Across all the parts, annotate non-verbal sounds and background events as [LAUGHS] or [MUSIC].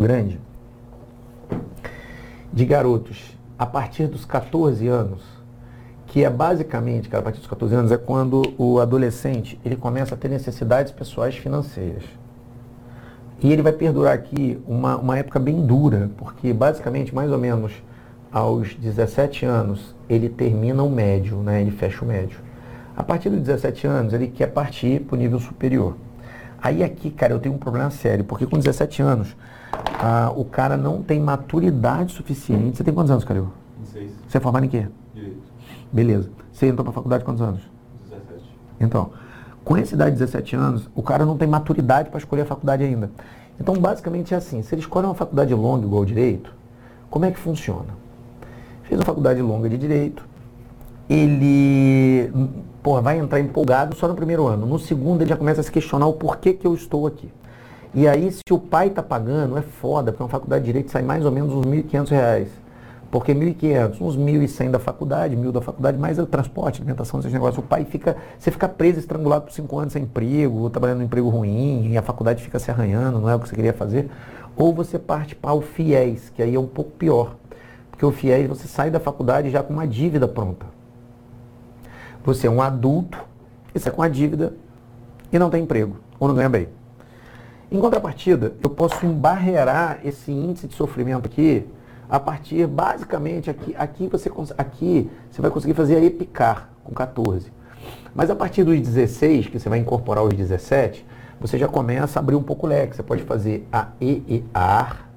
grande de garotos a partir dos 14 anos, que é basicamente, cara, a partir dos 14 anos, é quando o adolescente ele começa a ter necessidades pessoais financeiras. E ele vai perdurar aqui uma, uma época bem dura, porque basicamente, mais ou menos aos 17 anos, ele termina o médio, né? ele fecha o médio. A partir dos 17 anos, ele quer partir para o nível superior. Aí aqui, cara, eu tenho um problema sério, porque com 17 anos, ah, o cara não tem maturidade suficiente. Você tem quantos anos, Calil? 26. Você é formado em quê? Direito. Beleza. Você entrou para a faculdade quantos anos? 17. Então, com essa idade de 17 anos, o cara não tem maturidade para escolher a faculdade ainda. Então, basicamente é assim, se ele escolhe uma faculdade longa igual direito, como é que funciona? Fez uma faculdade longa de direito, ele porra, vai entrar empolgado só no primeiro ano. No segundo, ele já começa a se questionar o porquê que eu estou aqui. E aí, se o pai está pagando, é foda, porque uma faculdade de direito sai mais ou menos uns R$ 1.500. Porque 1.500, uns 1.100 da faculdade, mil da faculdade, mais o transporte, alimentação, esses negócios. O pai fica, você fica preso, estrangulado por cinco anos sem emprego, trabalhando em emprego ruim, e a faculdade fica se arranhando, não é o que você queria fazer. Ou você parte para o FIES, que aí é um pouco pior. Porque o FIES, você sai da faculdade já com uma dívida pronta. Você é um adulto, você é com a dívida e não tem emprego, ou não ganha bem. Em contrapartida, eu posso embarrear esse índice de sofrimento aqui a partir, basicamente, aqui, aqui, você, aqui você vai conseguir fazer a EPICAR com 14. Mas a partir dos 16, que você vai incorporar os 17, você já começa a abrir um pouco o leque. Você pode fazer a EEAR,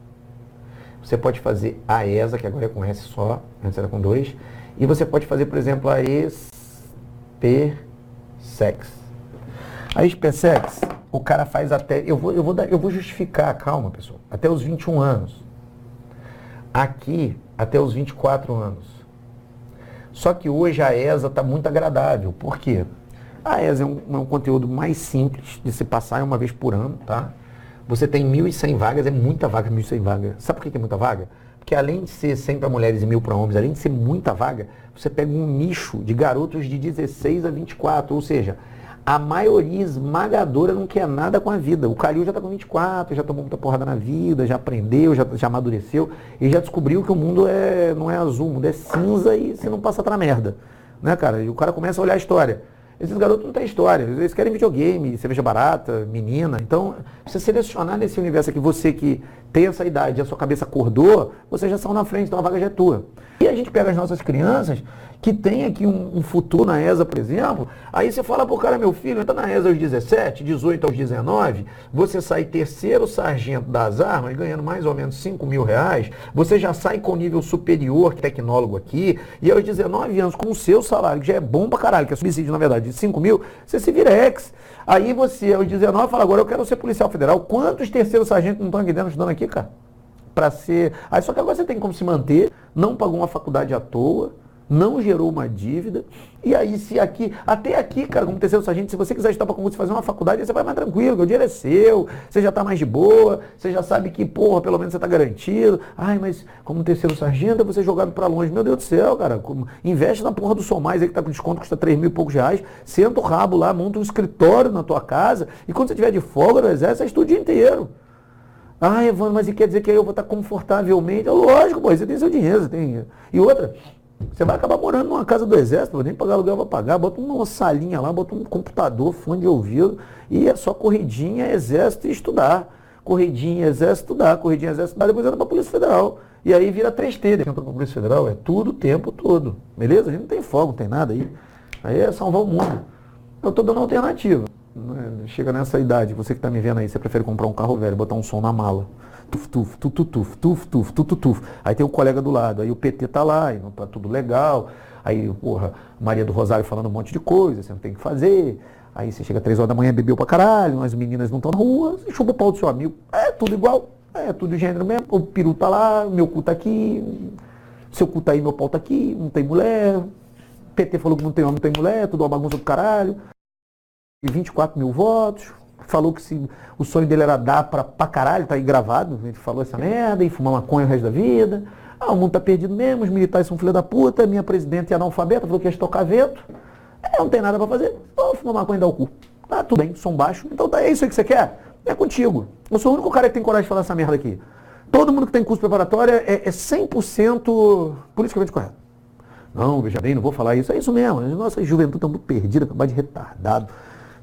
você pode fazer a ESA, que agora é com S só, antes era com dois, e você pode fazer, por exemplo, a ESPSEX. A ESPSEX, o cara faz até, eu vou, eu vou, dar, eu vou justificar, calma pessoal, até os 21 anos aqui até os 24 anos. Só que hoje a ESA está muito agradável. Por quê? A ESA é um, é um, conteúdo mais simples de se passar é uma vez por ano, tá? Você tem 1.100 vagas, é muita vaga, 1.100 vagas. Sabe por que é muita vaga? Porque além de ser 100 para mulheres e 1.000 para homens, além de ser muita vaga, você pega um nicho de garotos de 16 a 24, ou seja, a maioria esmagadora não quer nada com a vida. O Calil já está com 24, já tomou muita porrada na vida, já aprendeu, já, já amadureceu e já descobriu que o mundo é, não é azul, o mundo é cinza e você não passa pra merda. Né, cara? E o cara começa a olhar a história. Esses garotos não têm história, eles querem videogame, cerveja barata, menina. Então, você selecionar nesse universo aqui, você que tem essa idade, a sua cabeça acordou, você já saiu na frente, então a vaga já é tua. E a gente pega as nossas crianças que tem aqui um, um, futuro na ESA, por exemplo, aí você fala pro cara, meu filho, entra na ESA aos 17, 18 aos 19, você sai terceiro sargento das armas, ganhando mais ou menos 5 mil reais, você já sai com nível superior tecnólogo aqui, e aos 19 anos, com o seu salário, que já é bom pra caralho, que é subsídio, na verdade, de 5 mil, você se vira ex. Aí você, aos 19, fala, agora eu quero ser policial federal. Quantos terceiros sargentos não estão aqui dentro estudando aqui, cara? Para ser. Aí só que agora você tem como se manter, não pagou uma faculdade à toa, não gerou uma dívida. E aí, se aqui, até aqui, cara, como terceiro sargento, se você quiser estudar para concurso fazer uma faculdade, você vai mais tranquilo, o dinheiro é seu, você já está mais de boa, você já sabe que, porra, pelo menos você está garantido. Ai, mas como terceiro sargento, você é jogado para longe. Meu Deus do céu, cara, como, investe na porra do Som Mais aí que tá com desconto, custa 3 mil e poucos reais, senta o rabo lá, monta um escritório na tua casa, e quando você tiver de folga no exército, você estuda o dia inteiro. Ah, Evandro, mas e quer dizer que aí eu vou estar confortavelmente? Lógico, pô, você tem seu dinheiro, você tem. E outra, você vai acabar morando numa casa do exército, nem pagar aluguel vai pagar, bota uma salinha lá, bota um computador, fone de ouvido, e é só corridinha, exército e estudar. Corridinha, exército, estudar, corridinha, exército, estudar, depois entra a Polícia Federal. E aí vira 3T, entra para a Polícia Federal, é tudo o tempo todo. Beleza? A gente não tem fogo, não tem nada aí. Aí é salvar o mundo. Eu estou dando alternativa. Né? Chega nessa idade, você que está me vendo aí, você prefere comprar um carro velho, botar um som na mala tuf, tuf, tuf, tuf, tuf, tuf, tuf, tuf. Aí tem o colega do lado, aí o PT tá lá, e não tá tudo legal. Aí, porra, Maria do Rosário falando um monte de coisa, você não tem que fazer. Aí você chega três horas da manhã, bebeu pra caralho, as meninas não estão na rua, chupa o pau do seu amigo. É tudo igual, é tudo gênero mesmo. O peru tá lá, meu cu tá aqui, seu cu tá aí, meu pau tá aqui, não tem mulher. PT falou que não tem homem, não tem mulher, tudo uma bagunça do caralho. E 24 mil votos, falou que se, o sonho dele era dar pra, pra caralho, tá aí gravado, ele falou essa merda, e fumar maconha o resto da vida. Ah, o mundo tá perdido mesmo, os militares são filha da puta, minha presidente é analfabeta, falou que ia estocar vento. É, não tem nada pra fazer, vou fumar maconha e dar o cu. Tá, tudo bem, som baixo. Então tá, é isso aí que você quer? É contigo. Eu sou o único cara que tem coragem de falar essa merda aqui. todo mundo que tem curso preparatório é, é 100% politicamente correto. Não, veja bem, não vou falar isso. É isso mesmo. Nossa juventude está muito perdida, capaz de retardado.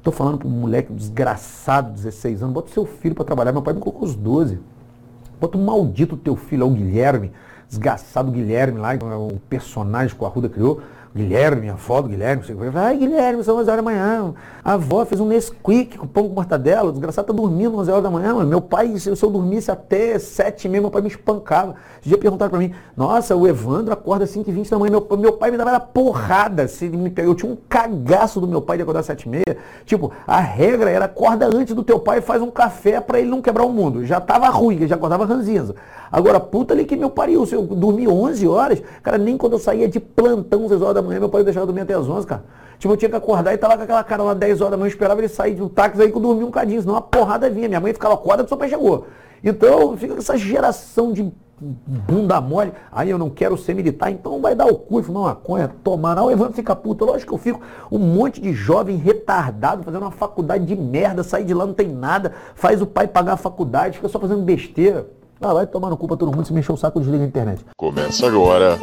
Estou falando para um moleque desgraçado, 16 anos, bota seu filho para trabalhar. Meu pai me colocou os 12. Bota um maldito teu filho, é o Guilherme, desgraçado Guilherme lá, o personagem que o Arruda criou. Guilherme, a avó do Guilherme, vai, ai Guilherme, são 11 horas da manhã. A avó fez um Nesquik com pão com mortadela, o desgraçado tá dormindo 11 horas da manhã, mano. Meu pai, se eu dormisse até 7 e meia, meu pai me espancava. Esse dia perguntaram pra mim, nossa, o Evandro acorda 5 e 20 da manhã, meu, meu pai me dava porrada se ele me. Eu tinha um cagaço do meu pai de acordar 7 e meia. Tipo, a regra era acorda antes do teu pai e faz um café para ele não quebrar o mundo. Já tava ruim, já acordava ranzinza. Agora, puta ali que meu pariu, se eu dormi 11 horas, cara, nem quando eu saía de plantão 6 horas da manhã, meu pai deixava dormir até as 11, cara. Tipo, eu tinha que acordar e tava com aquela cara lá 10 horas da manhã, eu esperava ele sair de um táxi aí que eu dormi um cadinho, senão uma porrada vinha. Minha mãe ficava acorda que seu pai chegou. Então, fica essa geração de bunda mole, aí eu não quero ser militar, então vai dar o cu fumar maconha, tomar, não, o Evandro fica puto, lógico que eu fico, um monte de jovem retardado fazendo uma faculdade de merda, sair de lá não tem nada, faz o pai pagar a faculdade, fica só fazendo besteira. Ah, vai tomar no cu pra todo mundo se mexer o saco desliga a internet. Começa agora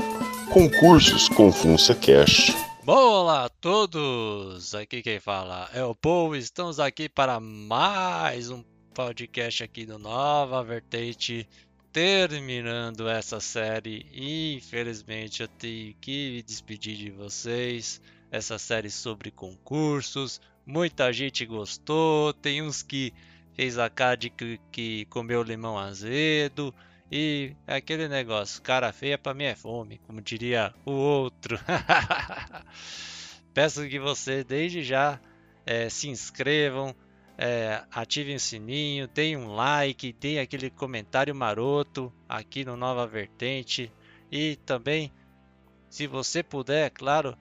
Concursos com Funça Cash. Olá a todos! Aqui quem fala é o Paul. Estamos aqui para mais um podcast aqui do Nova Vertente. Terminando essa série, infelizmente eu tenho que me despedir de vocês. Essa série sobre concursos. Muita gente gostou, tem uns que fez a cara de que, que comeu limão azedo. E aquele negócio, cara feia pra mim é fome, como diria o outro. [LAUGHS] Peço que vocês desde já é, se inscrevam, é, ativem o sininho, deem um like, deem aquele comentário maroto aqui no Nova Vertente. E também, se você puder, claro,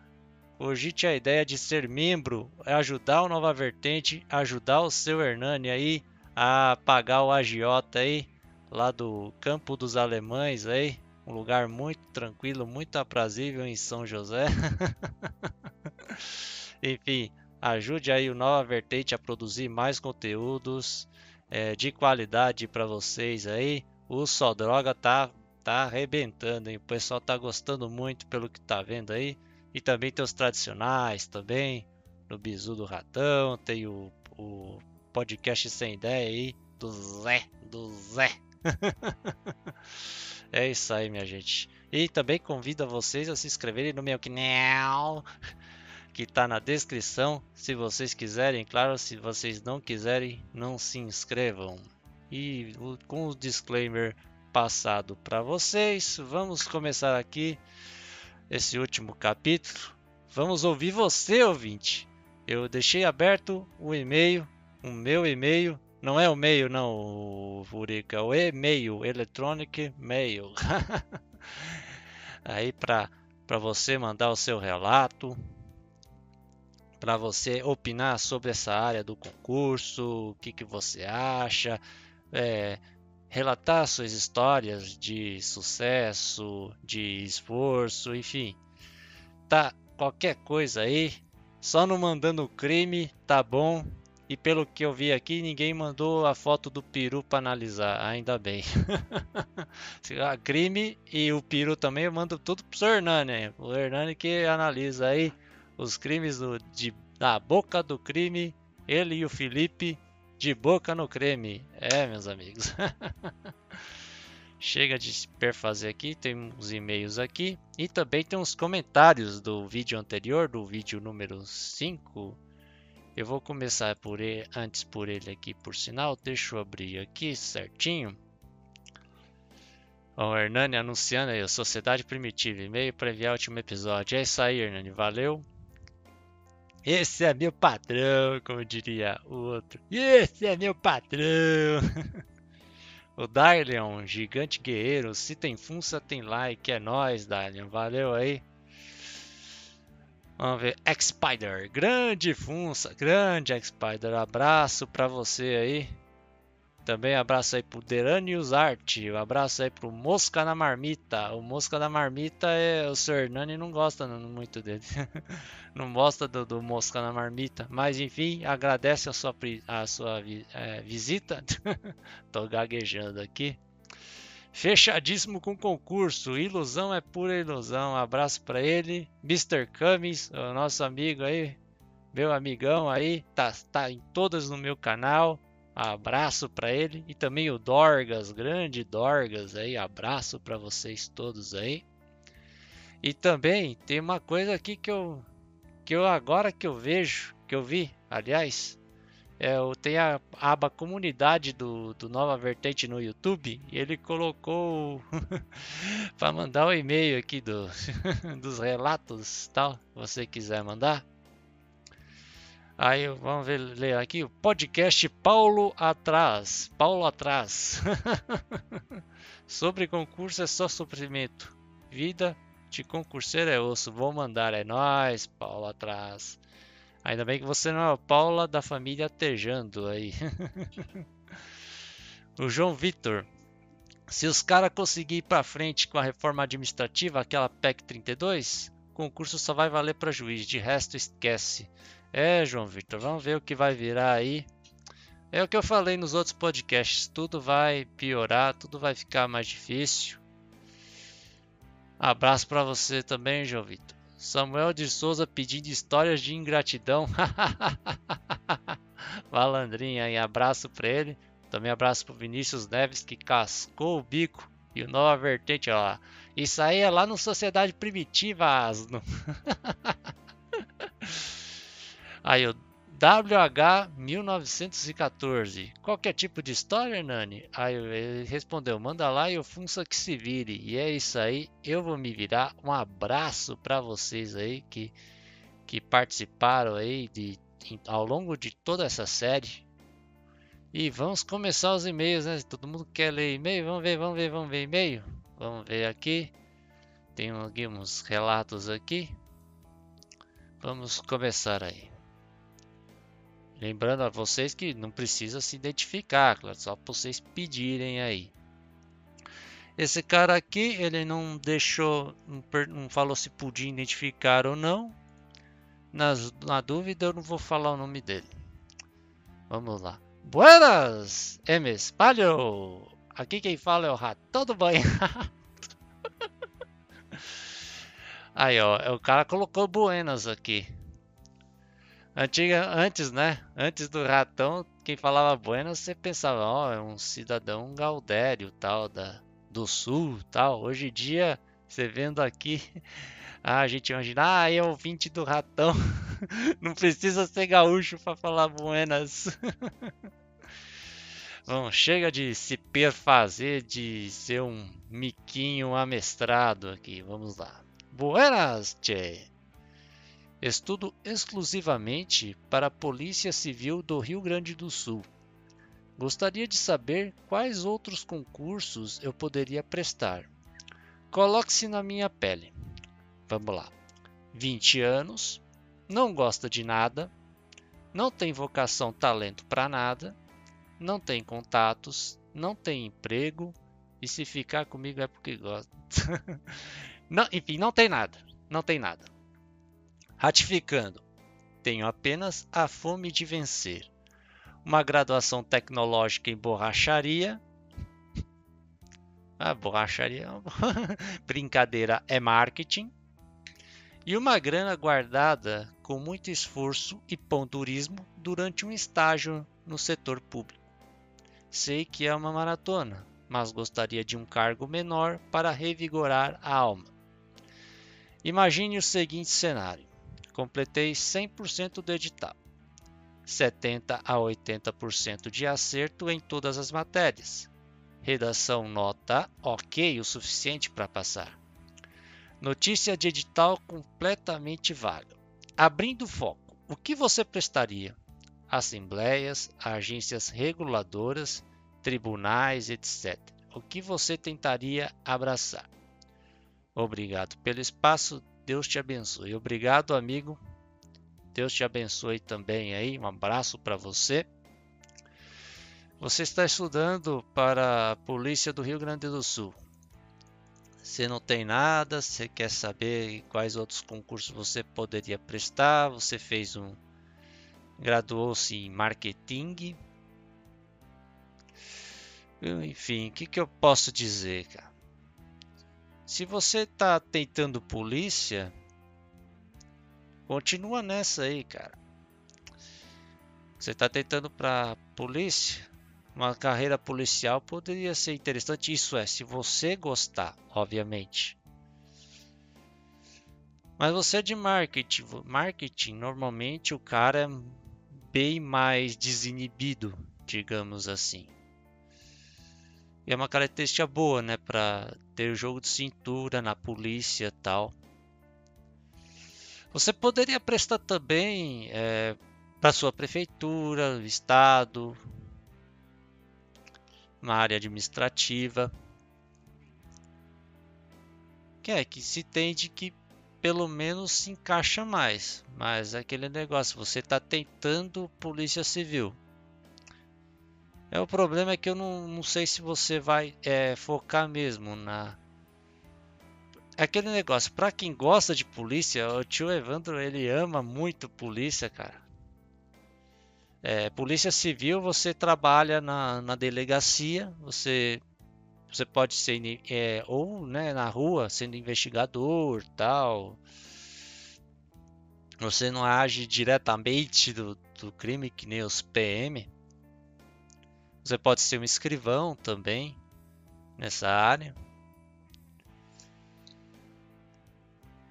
cogite a ideia de ser membro, ajudar o Nova Vertente, ajudar o seu Hernani aí a pagar o agiota aí, lá do Campo dos Alemães aí, um lugar muito tranquilo, muito aprazível em São José. [LAUGHS] Enfim, ajude aí o Nova Vertente a produzir mais conteúdos é, de qualidade para vocês aí. O Só Droga tá, tá arrebentando, hein? O pessoal tá gostando muito pelo que tá vendo aí. E também tem os tradicionais também. No Bizu do Ratão, tem o, o podcast sem ideia aí do Zé, do Zé. [LAUGHS] é isso aí, minha gente. E também convido a vocês a se inscreverem no meu canal, que está na descrição. Se vocês quiserem, claro, se vocês não quiserem, não se inscrevam. E com o disclaimer passado para vocês, vamos começar aqui esse último capítulo. Vamos ouvir você, ouvinte. Eu deixei aberto o e-mail, o meu e-mail. Não é o e-mail, não, Furica, é o e-mail, electronic mail. [LAUGHS] Aí para você mandar o seu relato, para você opinar sobre essa área do concurso, o que, que você acha, é, relatar suas histórias de sucesso, de esforço, enfim. Tá, qualquer coisa aí, só não mandando crime, tá bom? E pelo que eu vi aqui, ninguém mandou a foto do peru para analisar, ainda bem. [LAUGHS] a crime e o peru também eu mando tudo pro Hernani, o Hernani que analisa aí os crimes do, de, da boca do crime, ele e o Felipe de boca no creme. É, meus amigos. [LAUGHS] Chega de se perfazer aqui, tem uns e-mails aqui e também tem uns comentários do vídeo anterior, do vídeo número 5. Eu vou começar por ele, antes por ele aqui, por sinal. Deixa eu abrir aqui certinho. O Hernani anunciando aí, Sociedade Primitiva, e-mail para enviar o último episódio. É isso aí, Hernani, valeu. Esse é meu patrão, como diria o outro. Esse é meu patrão. [LAUGHS] o Darlion, gigante guerreiro. Se tem funça, tem like. É nóis, Darlion. Valeu aí. Vamos ver. X-Spider. Grande funça. Grande X-Spider. Abraço pra você aí. Também abraço aí pro Deranius Art. Um abraço aí pro Mosca na Marmita. O Mosca na Marmita é. O Sr. Hernani não gosta muito dele. [LAUGHS] não gosta do, do, Mosca na Marmita. Mas enfim, agradece a sua, a sua é, visita. [LAUGHS] Tô gaguejando aqui. Fechadíssimo com concurso. Ilusão é pura ilusão. Um abraço para ele. Mr. Cummings, o nosso amigo aí. Meu amigão aí. Tá, tá em todas no meu canal. Abraço para ele. E também o Dorgas, grande Dorgas aí. Abraço para vocês todos aí. E também tem uma coisa aqui que eu, que eu agora que eu vejo, que eu vi, aliás, é, tem a aba comunidade do, do Nova Vertente no YouTube e ele colocou [LAUGHS] para mandar o um e-mail aqui do, [LAUGHS] dos relatos tal, você quiser mandar. Aí vamos ver, ler aqui o podcast Paulo Atrás. Paulo Atrás. [LAUGHS] Sobre concurso é só sofrimento. Vida de concurseiro é osso. Vou mandar, é nós, Paulo Atrás. Ainda bem que você não é a Paula da família Tejando aí. [LAUGHS] o João Vitor. Se os caras conseguirem ir para frente com a reforma administrativa, aquela PEC 32, o concurso só vai valer para juiz, de resto esquece. É, João Vitor, vamos ver o que vai virar aí. É o que eu falei nos outros podcasts, tudo vai piorar, tudo vai ficar mais difícil. Abraço para você também, João Vitor. Samuel de Souza pedindo histórias de ingratidão. [LAUGHS] Malandrinha, e abraço para ele. Também abraço pro Vinícius Neves que cascou o bico. E o Nova Vertente, ó. Isso aí é lá no Sociedade Primitiva, Asno. [LAUGHS] aí o WH 1914. Qualquer tipo de história, Hernani? Aí ele respondeu: manda lá e o Funça que se vire. E é isso aí, eu vou me virar. Um abraço para vocês aí que, que participaram aí de, ao longo de toda essa série. E vamos começar os e-mails, né? Todo mundo quer ler e-mail? Vamos ver, vamos ver, vamos ver e-mail. Vamos ver aqui. Tem aqui uns relatos aqui. Vamos começar aí. Lembrando a vocês que não precisa se identificar, claro, só para vocês pedirem aí. Esse cara aqui, ele não deixou, não falou se podia identificar ou não. Nas, na dúvida, eu não vou falar o nome dele. Vamos lá. Buenas, M. Espalho! Aqui quem fala é o Ratão do Banho. [LAUGHS] Aí, ó, o cara colocou Buenas aqui. Antiga, antes, né? Antes do ratão, quem falava Buenas, você pensava, ó, oh, é um cidadão gaudério, tal, da, do sul, tal. Hoje em dia, você vendo aqui, [LAUGHS] a gente imagina, ah, é ouvinte do ratão. [LAUGHS] Não precisa ser gaúcho para falar Buenas. [LAUGHS] Bom, chega de se perfazer, de ser um miquinho amestrado aqui. Vamos lá. Buenas, tchê. Estudo exclusivamente para a Polícia Civil do Rio Grande do Sul. Gostaria de saber quais outros concursos eu poderia prestar. Coloque-se na minha pele. Vamos lá. 20 anos, não gosta de nada, não tem vocação, talento para nada, não tem contatos, não tem emprego e se ficar comigo é porque gosta. [LAUGHS] não, enfim, não tem nada, não tem nada. Ratificando, tenho apenas a fome de vencer. Uma graduação tecnológica em borracharia. A borracharia, é [LAUGHS] brincadeira, é marketing. E uma grana guardada com muito esforço e ponturismo durante um estágio no setor público. Sei que é uma maratona, mas gostaria de um cargo menor para revigorar a alma. Imagine o seguinte cenário: completei 100% do edital. 70 a 80% de acerto em todas as matérias. Redação nota ok o suficiente para passar. Notícia de edital completamente vaga. Abrindo foco, o que você prestaria? Assembleias, agências reguladoras, tribunais, etc. O que você tentaria abraçar? Obrigado pelo espaço. Deus te abençoe. Obrigado, amigo. Deus te abençoe também aí. Um abraço para você. Você está estudando para a Polícia do Rio Grande do Sul. Você não tem nada, você quer saber quais outros concursos você poderia prestar, você fez um graduou-se em marketing. Enfim, o que, que eu posso dizer, cara? Se você tá tentando polícia, continua nessa aí, cara. Você tá tentando pra polícia, uma carreira policial poderia ser interessante. Isso é, se você gostar, obviamente. Mas você é de marketing. Marketing, normalmente o cara é bem mais desinibido, digamos assim. E é uma característica boa, né? Para ter o jogo de cintura na polícia tal. Você poderia prestar também é, para sua prefeitura, estado, uma área administrativa. Que é que se tende que pelo menos se encaixa mais. Mas é aquele negócio, você está tentando polícia civil. É o problema é que eu não, não sei se você vai é, focar mesmo na aquele negócio. Para quem gosta de polícia, o tio Evandro ele ama muito polícia, cara. É, polícia civil, você trabalha na, na delegacia, você você pode ser é, ou né, na rua sendo investigador tal você não age diretamente do, do crime que nem os PM você pode ser um escrivão também nessa área.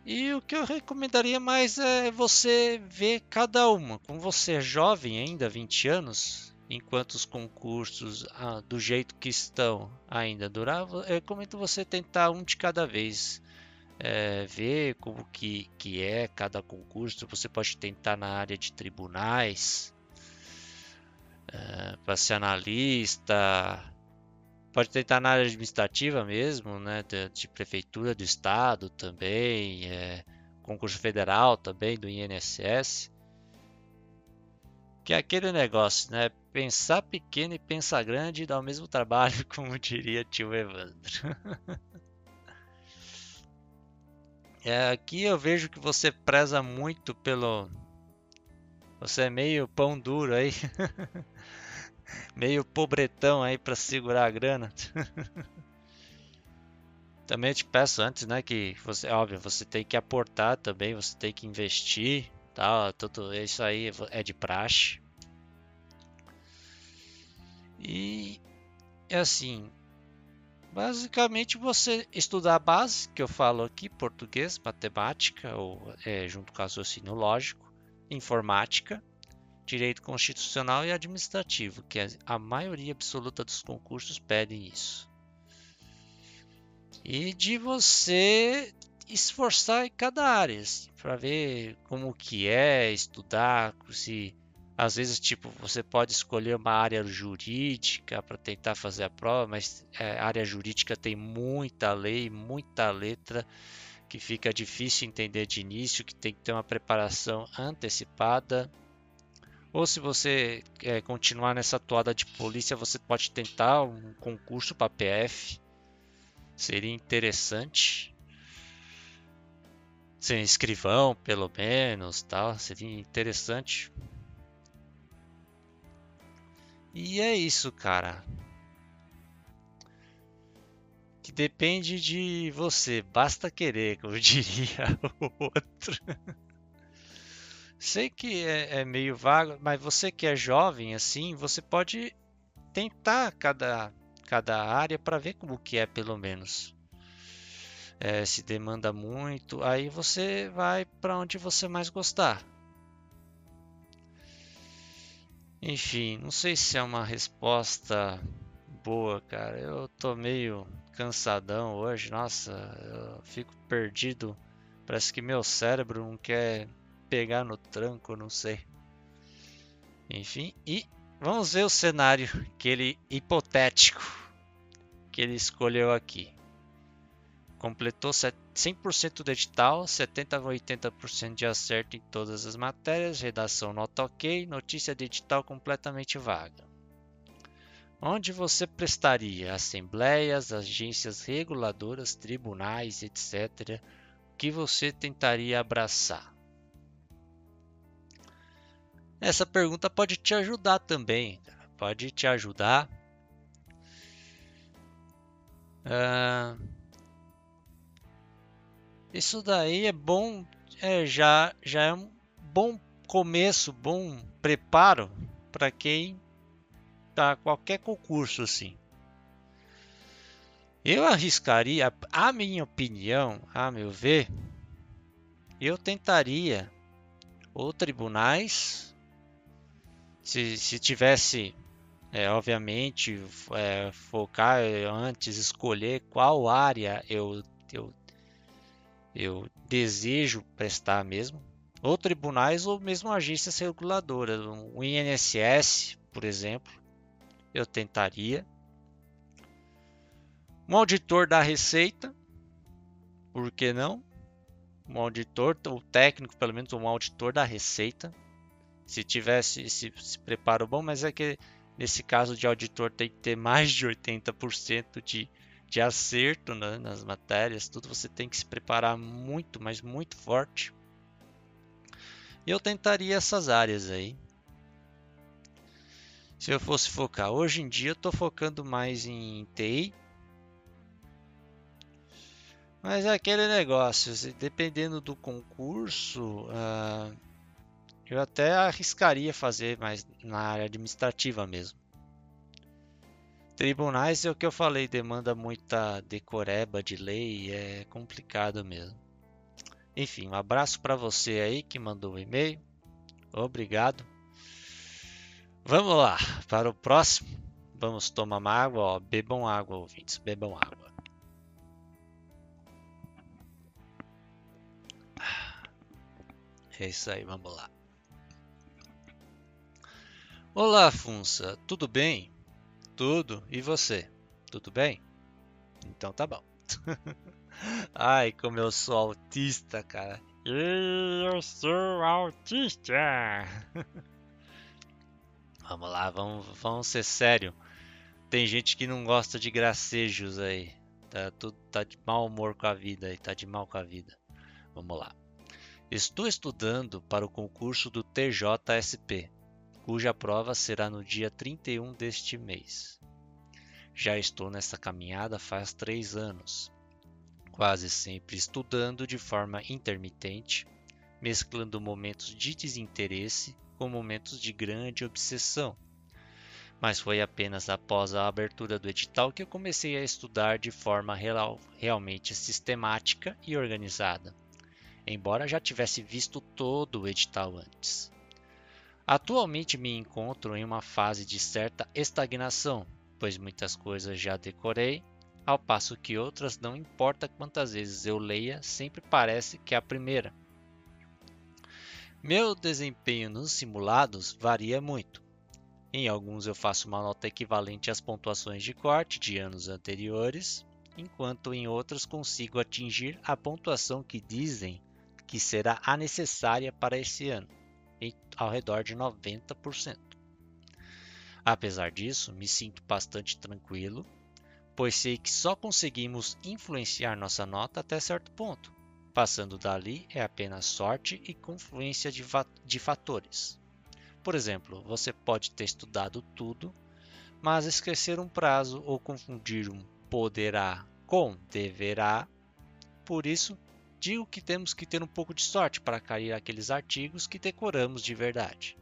E o que eu recomendaria mais é você ver cada uma. Como você é jovem ainda, 20 anos, enquanto os concursos ah, do jeito que estão ainda duravam, eu recomendo você tentar um de cada vez. É, ver como que, que é cada concurso. Você pode tentar na área de tribunais, é, para ser analista, pode tentar na área administrativa mesmo, né, de, de prefeitura do estado também, é, concurso federal também do INSS. Que é aquele negócio, né? Pensar pequeno e pensar grande dá o mesmo trabalho, [LAUGHS] como diria tio Evandro. [LAUGHS] é, aqui eu vejo que você preza muito pelo. Você é meio pão duro aí. [LAUGHS] meio pobretão aí para segurar a grana. [LAUGHS] também te peço antes, né, que você, óbvio, você tem que aportar também, você tem que investir, tal, tudo isso aí é de praxe. E é assim, basicamente você estudar a base que eu falo aqui, português, matemática ou é, junto com raciocínio lógico, informática direito constitucional e administrativo, que a maioria absoluta dos concursos pedem isso. E de você esforçar em cada área, assim, para ver como que é estudar, se às vezes tipo você pode escolher uma área jurídica para tentar fazer a prova, mas é, área jurídica tem muita lei, muita letra que fica difícil entender de início, que tem que ter uma preparação antecipada ou se você é, continuar nessa toada de polícia, você pode tentar um concurso para PF. Seria interessante. Ser escrivão, pelo menos, tal. Seria interessante. E é isso, cara. Que depende de você. Basta querer, como [LAUGHS] diria o outro. Sei que é, é, meio vago, mas você que é jovem assim, você pode tentar cada, cada área para ver como que é pelo menos. É, se demanda muito, aí você vai para onde você mais gostar. Enfim, não sei se é uma resposta boa, cara. Eu tô meio cansadão hoje, nossa, eu fico perdido. Parece que meu cérebro não quer pegar no tranco, não sei. Enfim, e vamos ver o cenário que ele hipotético que ele escolheu aqui. Completou 100% do edital, 70 a 80% de acerto em todas as matérias, redação nota ok, notícia de edital completamente vaga. Onde você prestaria assembleias, agências reguladoras, tribunais, etc. O que você tentaria abraçar? Essa pergunta pode te ajudar também, pode te ajudar. Uh, isso daí é bom, é, já, já é um bom começo, bom preparo para quem tá qualquer concurso assim. Eu arriscaria, a minha opinião, a meu ver, eu tentaria ou tribunais, se, se tivesse, é, obviamente, é, focar antes, escolher qual área eu, eu, eu desejo prestar mesmo, ou tribunais ou mesmo agências reguladoras, o INSS, por exemplo, eu tentaria. Um auditor da Receita, por que não? um auditor, o técnico, pelo menos um auditor da Receita, se tivesse esse, esse preparo bom, mas é que nesse caso de auditor tem que ter mais de 80% de, de acerto né, nas matérias, tudo você tem que se preparar muito, mas muito forte. Eu tentaria essas áreas aí. Se eu fosse focar, hoje em dia eu estou focando mais em TI, mas é aquele negócio, dependendo do concurso, uh, eu até arriscaria fazer mais na área administrativa mesmo. Tribunais é o que eu falei, demanda muita decoreba de lei, é complicado mesmo. Enfim, um abraço para você aí que mandou o e-mail. Obrigado. Vamos lá, para o próximo. Vamos tomar uma água, ó. bebam água, ouvintes, bebam água. É isso aí, vamos lá. Olá, Funça, tudo bem? Tudo, e você? Tudo bem? Então tá bom. [LAUGHS] Ai, como eu sou autista, cara. Eu sou autista. [LAUGHS] vamos lá, vamos, vamos ser sério. Tem gente que não gosta de gracejos aí. Tá, tudo, tá de mau humor com a vida aí, tá de mal com a vida. Vamos lá. Estou estudando para o concurso do TJSP, cuja prova será no dia 31 deste mês. Já estou nessa caminhada faz três anos, quase sempre estudando de forma intermitente, mesclando momentos de desinteresse com momentos de grande obsessão. Mas foi apenas após a abertura do edital que eu comecei a estudar de forma real, realmente sistemática e organizada embora já tivesse visto todo o edital antes. Atualmente me encontro em uma fase de certa estagnação, pois muitas coisas já decorei, ao passo que outras, não importa quantas vezes eu leia, sempre parece que é a primeira. Meu desempenho nos simulados varia muito. Em alguns eu faço uma nota equivalente às pontuações de corte de anos anteriores, enquanto em outros consigo atingir a pontuação que dizem que será a necessária para esse ano, em, ao redor de 90%. Apesar disso, me sinto bastante tranquilo, pois sei que só conseguimos influenciar nossa nota até certo ponto. Passando dali é apenas sorte e confluência de, de fatores. Por exemplo, você pode ter estudado tudo, mas esquecer um prazo ou confundir um poderá com deverá. Por isso, digo que temos que ter um pouco de sorte para cair aqueles artigos que decoramos de verdade.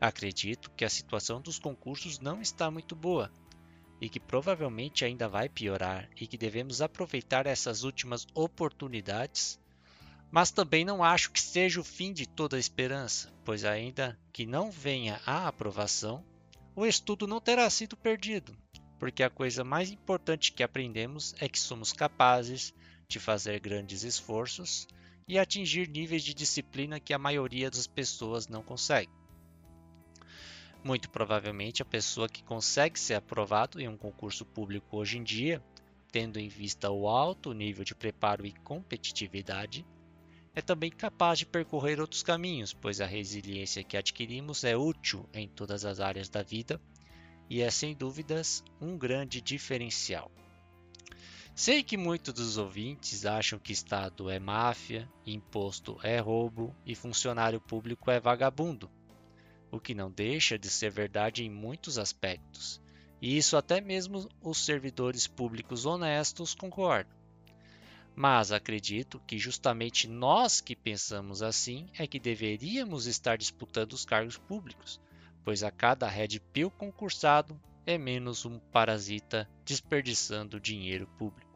Acredito que a situação dos concursos não está muito boa e que provavelmente ainda vai piorar e que devemos aproveitar essas últimas oportunidades, mas também não acho que seja o fim de toda a esperança, pois ainda que não venha a aprovação, o estudo não terá sido perdido, porque a coisa mais importante que aprendemos é que somos capazes de fazer grandes esforços e atingir níveis de disciplina que a maioria das pessoas não consegue. Muito provavelmente a pessoa que consegue ser aprovado em um concurso público hoje em dia, tendo em vista o alto nível de preparo e competitividade, é também capaz de percorrer outros caminhos, pois a resiliência que adquirimos é útil em todas as áreas da vida e é sem dúvidas um grande diferencial. Sei que muitos dos ouvintes acham que Estado é máfia, imposto é roubo e funcionário público é vagabundo, o que não deixa de ser verdade em muitos aspectos, E isso até mesmo os servidores públicos honestos concordam. Mas acredito que justamente nós que pensamos assim é que deveríamos estar disputando os cargos públicos, pois a cada Red Pill concursado é menos um parasita desperdiçando dinheiro público.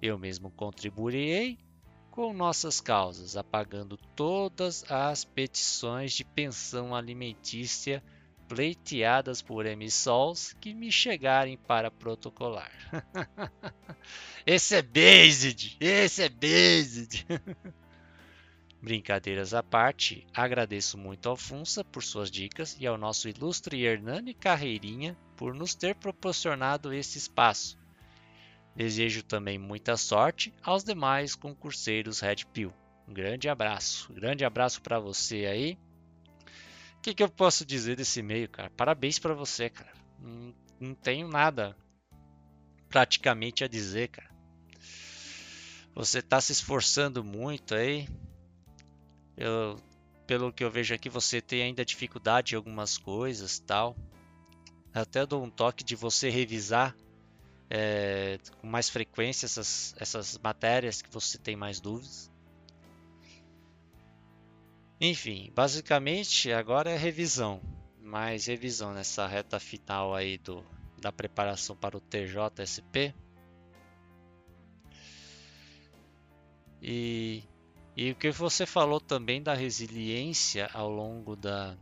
Eu mesmo contribuirei com nossas causas, apagando todas as petições de pensão alimentícia pleiteadas por emissols que me chegarem para protocolar. [LAUGHS] esse é based! Esse é based! [LAUGHS] Brincadeiras à parte, agradeço muito ao Funça por suas dicas e ao nosso ilustre Hernani Carreirinha por nos ter proporcionado esse espaço. Desejo também muita sorte aos demais concurseiros Red Pill. Um grande abraço, um grande abraço para você aí que, que eu posso dizer desse e-mail, cara? Parabéns para você, cara. Não, não tenho nada praticamente a dizer, cara. Você está se esforçando muito aí. Eu, pelo que eu vejo aqui, você tem ainda dificuldade em algumas coisas, tal. Até dou um toque de você revisar é, com mais frequência essas, essas matérias que você tem mais dúvidas. Enfim, basicamente agora é revisão, mais revisão nessa reta final aí do, da preparação para o TJSP. E, e o que você falou também da resiliência ao longo da,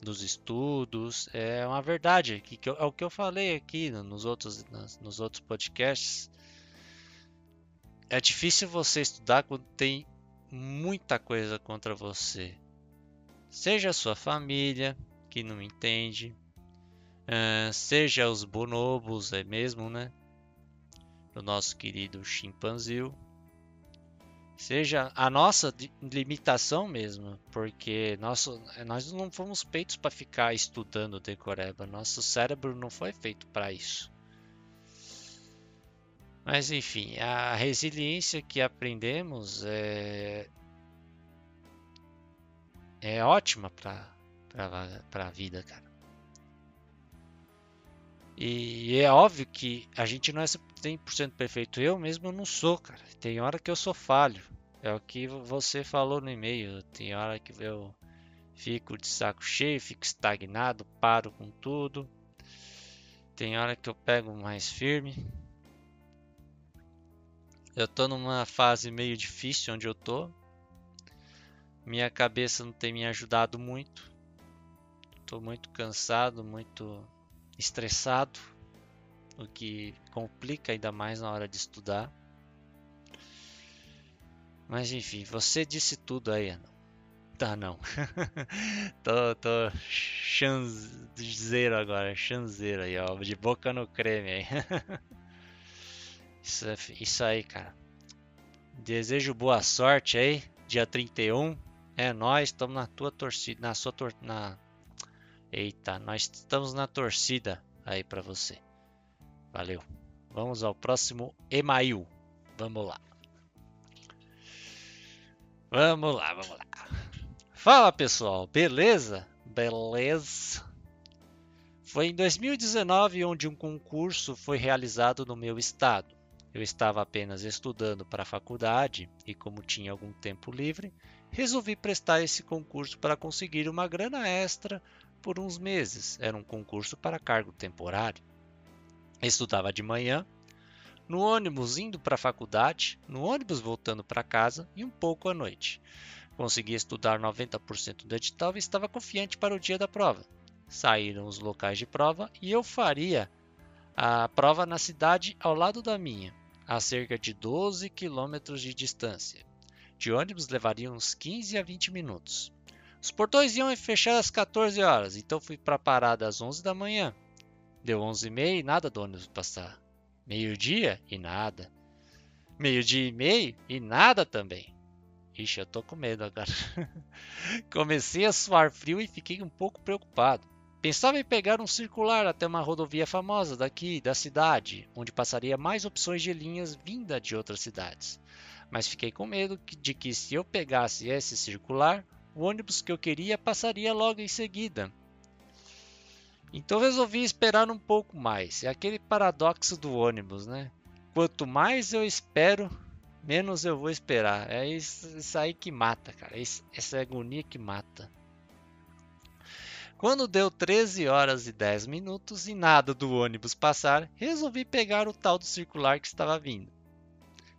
dos estudos é uma verdade, que, que é o que eu falei aqui nos outros, nos outros podcasts. É difícil você estudar quando tem muita coisa contra você. Seja a sua família, que não entende, uh, seja os bonobos, é mesmo, né? Do nosso querido chimpanzil. Seja a nossa limitação mesmo, porque nosso, nós não fomos feitos para ficar estudando decoreba. Nosso cérebro não foi feito para isso. Mas enfim, a resiliência que aprendemos é, é ótima para a vida, cara. E é óbvio que a gente não é 100% perfeito. Eu mesmo não sou, cara. Tem hora que eu sou falho. É o que você falou no e-mail. Tem hora que eu fico de saco cheio, fico estagnado, paro com tudo. Tem hora que eu pego mais firme. Eu tô numa fase meio difícil onde eu tô. Minha cabeça não tem me ajudado muito. Estou muito cansado, muito estressado, o que complica ainda mais na hora de estudar. Mas enfim, você disse tudo aí, Ana. Tá não. [LAUGHS] tô, tô chanzeiro agora, chanzeiro aí, ó, de boca no creme aí. [LAUGHS] Isso, é, isso aí, cara. Desejo boa sorte aí, dia 31. É nós, estamos na tua torcida, na sua tor na Eita, nós estamos na torcida aí para você. Valeu. Vamos ao próximo email. Vamos lá. Vamos lá, vamos lá. Fala pessoal, beleza? Beleza? Foi em 2019 onde um concurso foi realizado no meu estado. Eu estava apenas estudando para a faculdade e, como tinha algum tempo livre, resolvi prestar esse concurso para conseguir uma grana extra por uns meses. Era um concurso para cargo temporário. Estudava de manhã, no ônibus indo para a faculdade, no ônibus voltando para casa e um pouco à noite. Consegui estudar 90% do edital e estava confiante para o dia da prova. Saíram os locais de prova e eu faria a prova na cidade ao lado da minha, a cerca de 12 quilômetros de distância. De ônibus levaria uns 15 a 20 minutos. Os portões iam fechar às 14 horas, então fui para a parada às 11 da manhã. Deu 11 e meia e nada do ônibus passar. Meio-dia e nada. Meio-dia e meio e nada também. Ixi, eu tô com medo agora. [LAUGHS] Comecei a suar frio e fiquei um pouco preocupado. Pensava em pegar um circular até uma rodovia famosa daqui, da cidade, onde passaria mais opções de linhas vinda de outras cidades. Mas fiquei com medo de que se eu pegasse esse circular, o ônibus que eu queria passaria logo em seguida. Então resolvi esperar um pouco mais. É aquele paradoxo do ônibus, né? Quanto mais eu espero, menos eu vou esperar. É isso, isso aí que mata, cara. essa agonia que mata. Quando deu 13 horas e 10 minutos e nada do ônibus passar, resolvi pegar o tal do circular que estava vindo.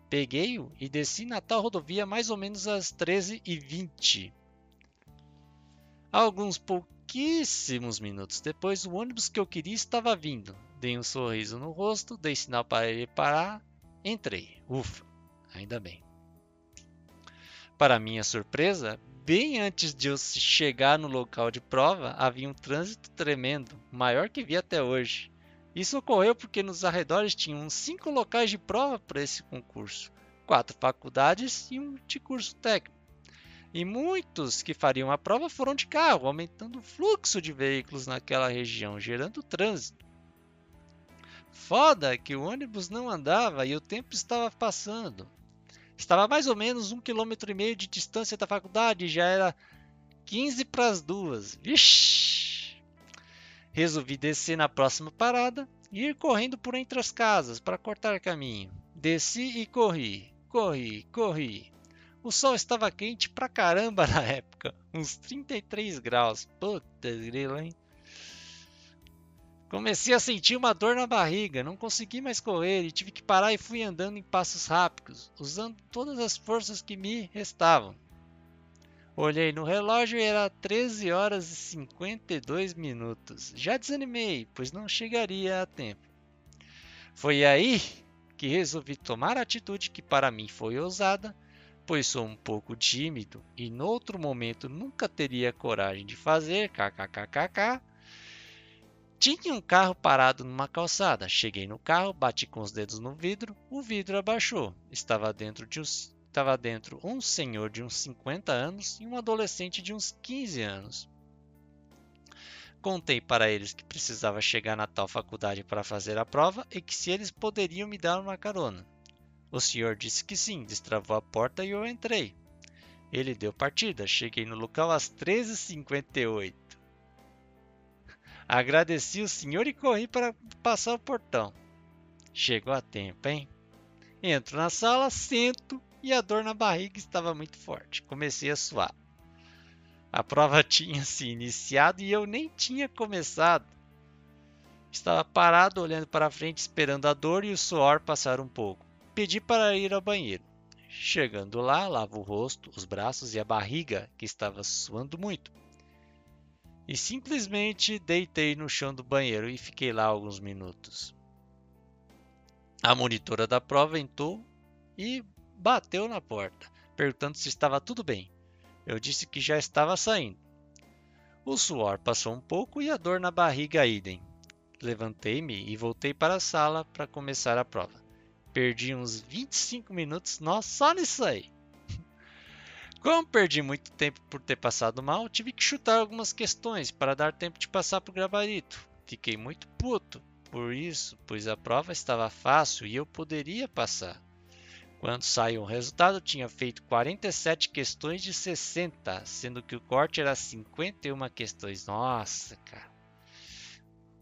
Peguei-o e desci na tal rodovia mais ou menos às 13h20. Alguns pouquíssimos minutos depois, o ônibus que eu queria estava vindo. Dei um sorriso no rosto, dei sinal para ele parar, entrei. Ufa, ainda bem. Para minha surpresa, bem antes de eu chegar no local de prova, havia um trânsito tremendo, maior que vi até hoje. Isso ocorreu porque nos arredores tinham cinco locais de prova para esse concurso, quatro faculdades e um de curso técnico. E muitos que fariam a prova foram de carro, aumentando o fluxo de veículos naquela região, gerando trânsito. Foda que o ônibus não andava e o tempo estava passando. Estava mais ou menos um quilômetro e meio de distância da faculdade e já era 15 para as duas. Vixe! Resolvi descer na próxima parada e ir correndo por entre as casas para cortar caminho. Desci e corri, corri, corri. O sol estava quente pra caramba [LAUGHS] na época, uns 33 graus. Puta grilo, hein? Comecei a sentir uma dor na barriga, não consegui mais correr e tive que parar e fui andando em passos rápidos, usando todas as forças que me restavam. Olhei no relógio e era 13 horas e 52 minutos. Já desanimei, pois não chegaria a tempo. Foi aí que resolvi tomar a atitude que para mim foi ousada, pois sou um pouco tímido e no outro momento nunca teria coragem de fazer kkkk tinha um carro parado numa calçada. Cheguei no carro, bati com os dedos no vidro, o vidro abaixou. Estava dentro, de uns, estava dentro um senhor de uns 50 anos e um adolescente de uns 15 anos. Contei para eles que precisava chegar na tal faculdade para fazer a prova e que se eles poderiam me dar uma carona. O senhor disse que sim, destravou a porta e eu entrei. Ele deu partida. Cheguei no local às 13h58. Agradeci o senhor e corri para passar o portão. Chegou a tempo, hein? Entro na sala, sento e a dor na barriga estava muito forte. Comecei a suar. A prova [LAUGHS] tinha se iniciado e eu nem tinha começado. Estava parado olhando para frente esperando a dor e o suor passar um pouco. Pedi para ir ao banheiro. Chegando lá, lavo o rosto, os braços e a barriga, que estava suando muito e simplesmente deitei no chão do banheiro e fiquei lá alguns minutos. A monitora da prova entrou e bateu na porta, perguntando se estava tudo bem. Eu disse que já estava saindo. O suor passou um pouco e a dor na barriga idem. Levantei-me e voltei para a sala para começar a prova. Perdi uns 25 minutos só nisso aí. [LAUGHS] Como perdi muito tempo por ter passado mal, tive que chutar algumas questões para dar tempo de passar para o gabarito. Fiquei muito puto por isso, pois a prova estava fácil e eu poderia passar. Quando saiu o resultado, tinha feito 47 questões de 60, sendo que o corte era 51 questões. Nossa, cara.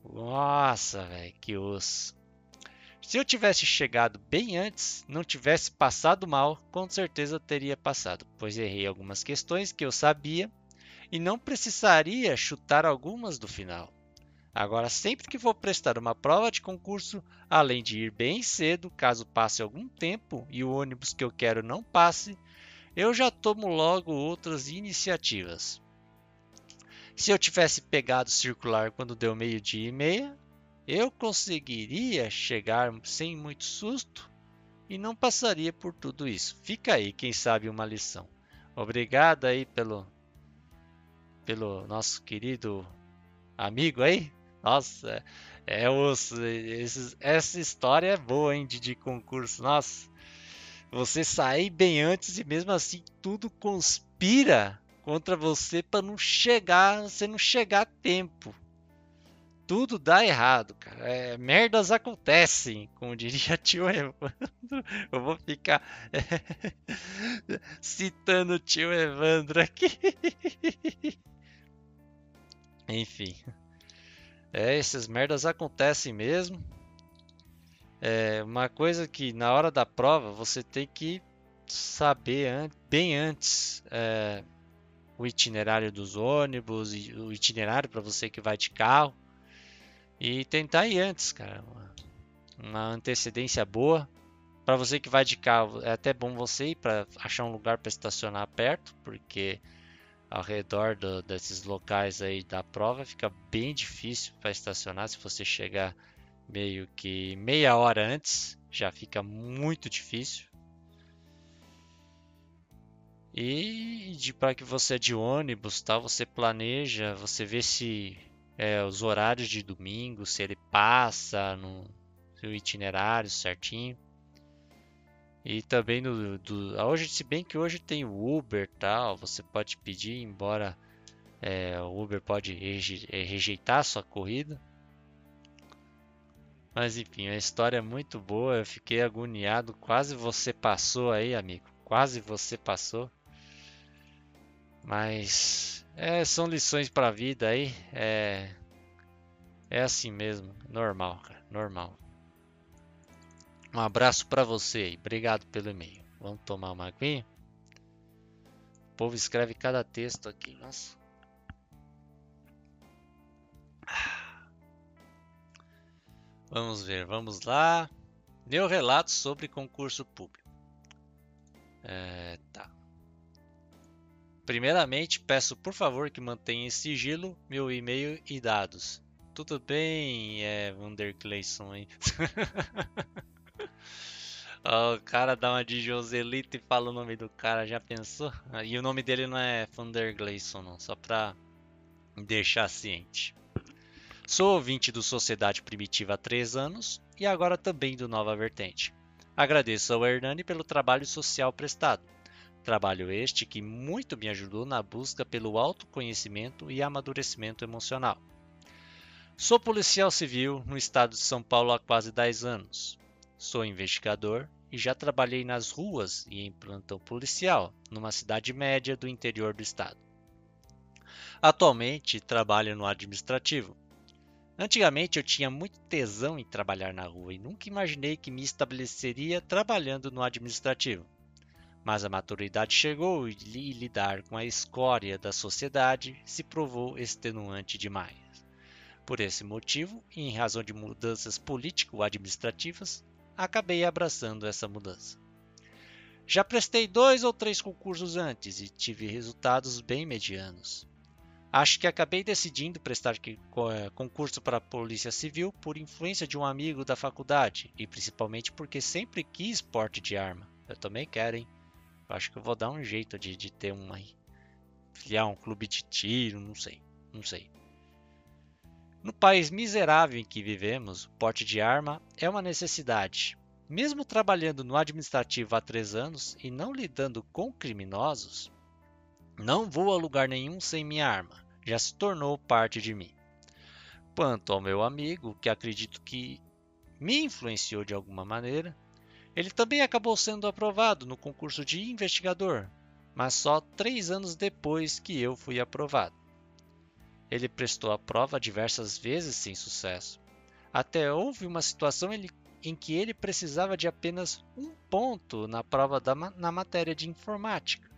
Nossa, velho, que osso. Se eu tivesse chegado bem antes, não tivesse passado mal, com certeza teria passado, pois errei algumas questões que eu sabia e não precisaria chutar algumas do final. Agora, sempre que vou prestar uma prova de concurso, além de ir bem cedo, caso passe algum tempo e o ônibus que eu quero não passe, eu já tomo logo outras iniciativas. Se eu tivesse pegado circular quando deu meio-dia e meia, eu conseguiria chegar sem muito susto e não passaria por tudo isso. Fica aí, quem sabe, uma lição. Obrigado aí pelo, pelo nosso querido amigo aí. Nossa, é os, esses, essa história é boa, hein, de, de concurso. Nossa, você sair bem antes e mesmo assim tudo conspira contra você para não chegar, você não chegar a tempo tudo dá errado, cara. É, merdas acontecem, como diria [LAUGHS] tio Evandro. Eu vou ficar é, [LAUGHS] citando o tio Evandro aqui. [LAUGHS] Enfim. É, essas merdas acontecem mesmo. É uma coisa que na hora da prova você tem que saber bem antes é, o itinerário dos ônibus o itinerário para você que vai de carro e tentar ir antes, cara. Uma, uma antecedência boa. Para você que vai de carro, é até bom você ir para achar um lugar para estacionar perto, porque ao redor do, desses locais aí da prova fica bem difícil para estacionar se você chegar meio que meia hora antes, já fica muito difícil. E para que você é de ônibus, tal, você planeja, você vê se é, os horários de domingo, se ele passa no seu itinerário certinho. E também no do, hoje, se bem que hoje tem o Uber tal, você pode pedir, embora é, o Uber pode é, rejeitar sua corrida. Mas enfim, a história é muito boa, eu fiquei agoniado, quase você passou aí, amigo. Quase você passou. Mas é, são lições para a vida aí. É, é assim mesmo, normal, cara, normal. Um abraço para você aí, obrigado pelo e-mail. Vamos tomar uma aguinha? O povo escreve cada texto aqui, nossa. Vamos ver, vamos lá. Meu relato sobre concurso público. É, tá. Primeiramente, peço por favor que mantenha em sigilo meu e-mail e dados. Tudo bem, é Vander Clayson aí. [LAUGHS] o cara dá uma de Joselito e fala o nome do cara, já pensou? E o nome dele não é Vander Gleison, não, só pra deixar ciente. Sou ouvinte do Sociedade Primitiva há três anos e agora também do Nova Vertente. Agradeço ao Hernani pelo trabalho social prestado Trabalho este que muito me ajudou na busca pelo autoconhecimento e amadurecimento emocional. Sou policial civil no estado de São Paulo há quase 10 anos. Sou investigador e já trabalhei nas ruas e em plantão policial, numa cidade média do interior do estado. Atualmente trabalho no administrativo. Antigamente eu tinha muito tesão em trabalhar na rua e nunca imaginei que me estabeleceria trabalhando no administrativo. Mas a maturidade chegou e lidar com a escória da sociedade se provou extenuante demais. Por esse motivo, e em razão de mudanças político-administrativas, acabei abraçando essa mudança. Já prestei dois ou três concursos antes e tive resultados bem medianos. Acho que acabei decidindo prestar eh, concurso para a Polícia Civil por influência de um amigo da faculdade e principalmente porque sempre quis porte de arma. Eu também quero, hein? Eu acho que eu vou dar um jeito de, de ter um aí. Criar um clube de tiro, não sei. Não sei. No país miserável em que vivemos, o porte de arma é uma necessidade. Mesmo trabalhando no administrativo há três anos e não lidando com criminosos, não vou a lugar nenhum sem minha arma. Já se tornou parte de mim. Quanto ao meu amigo, que acredito que me influenciou de alguma maneira, ele também acabou sendo aprovado no concurso de investigador, mas só três anos depois que eu fui aprovado. Ele prestou a prova diversas vezes sem sucesso. Até houve uma situação em que ele precisava de apenas um ponto na prova da, na matéria de informática.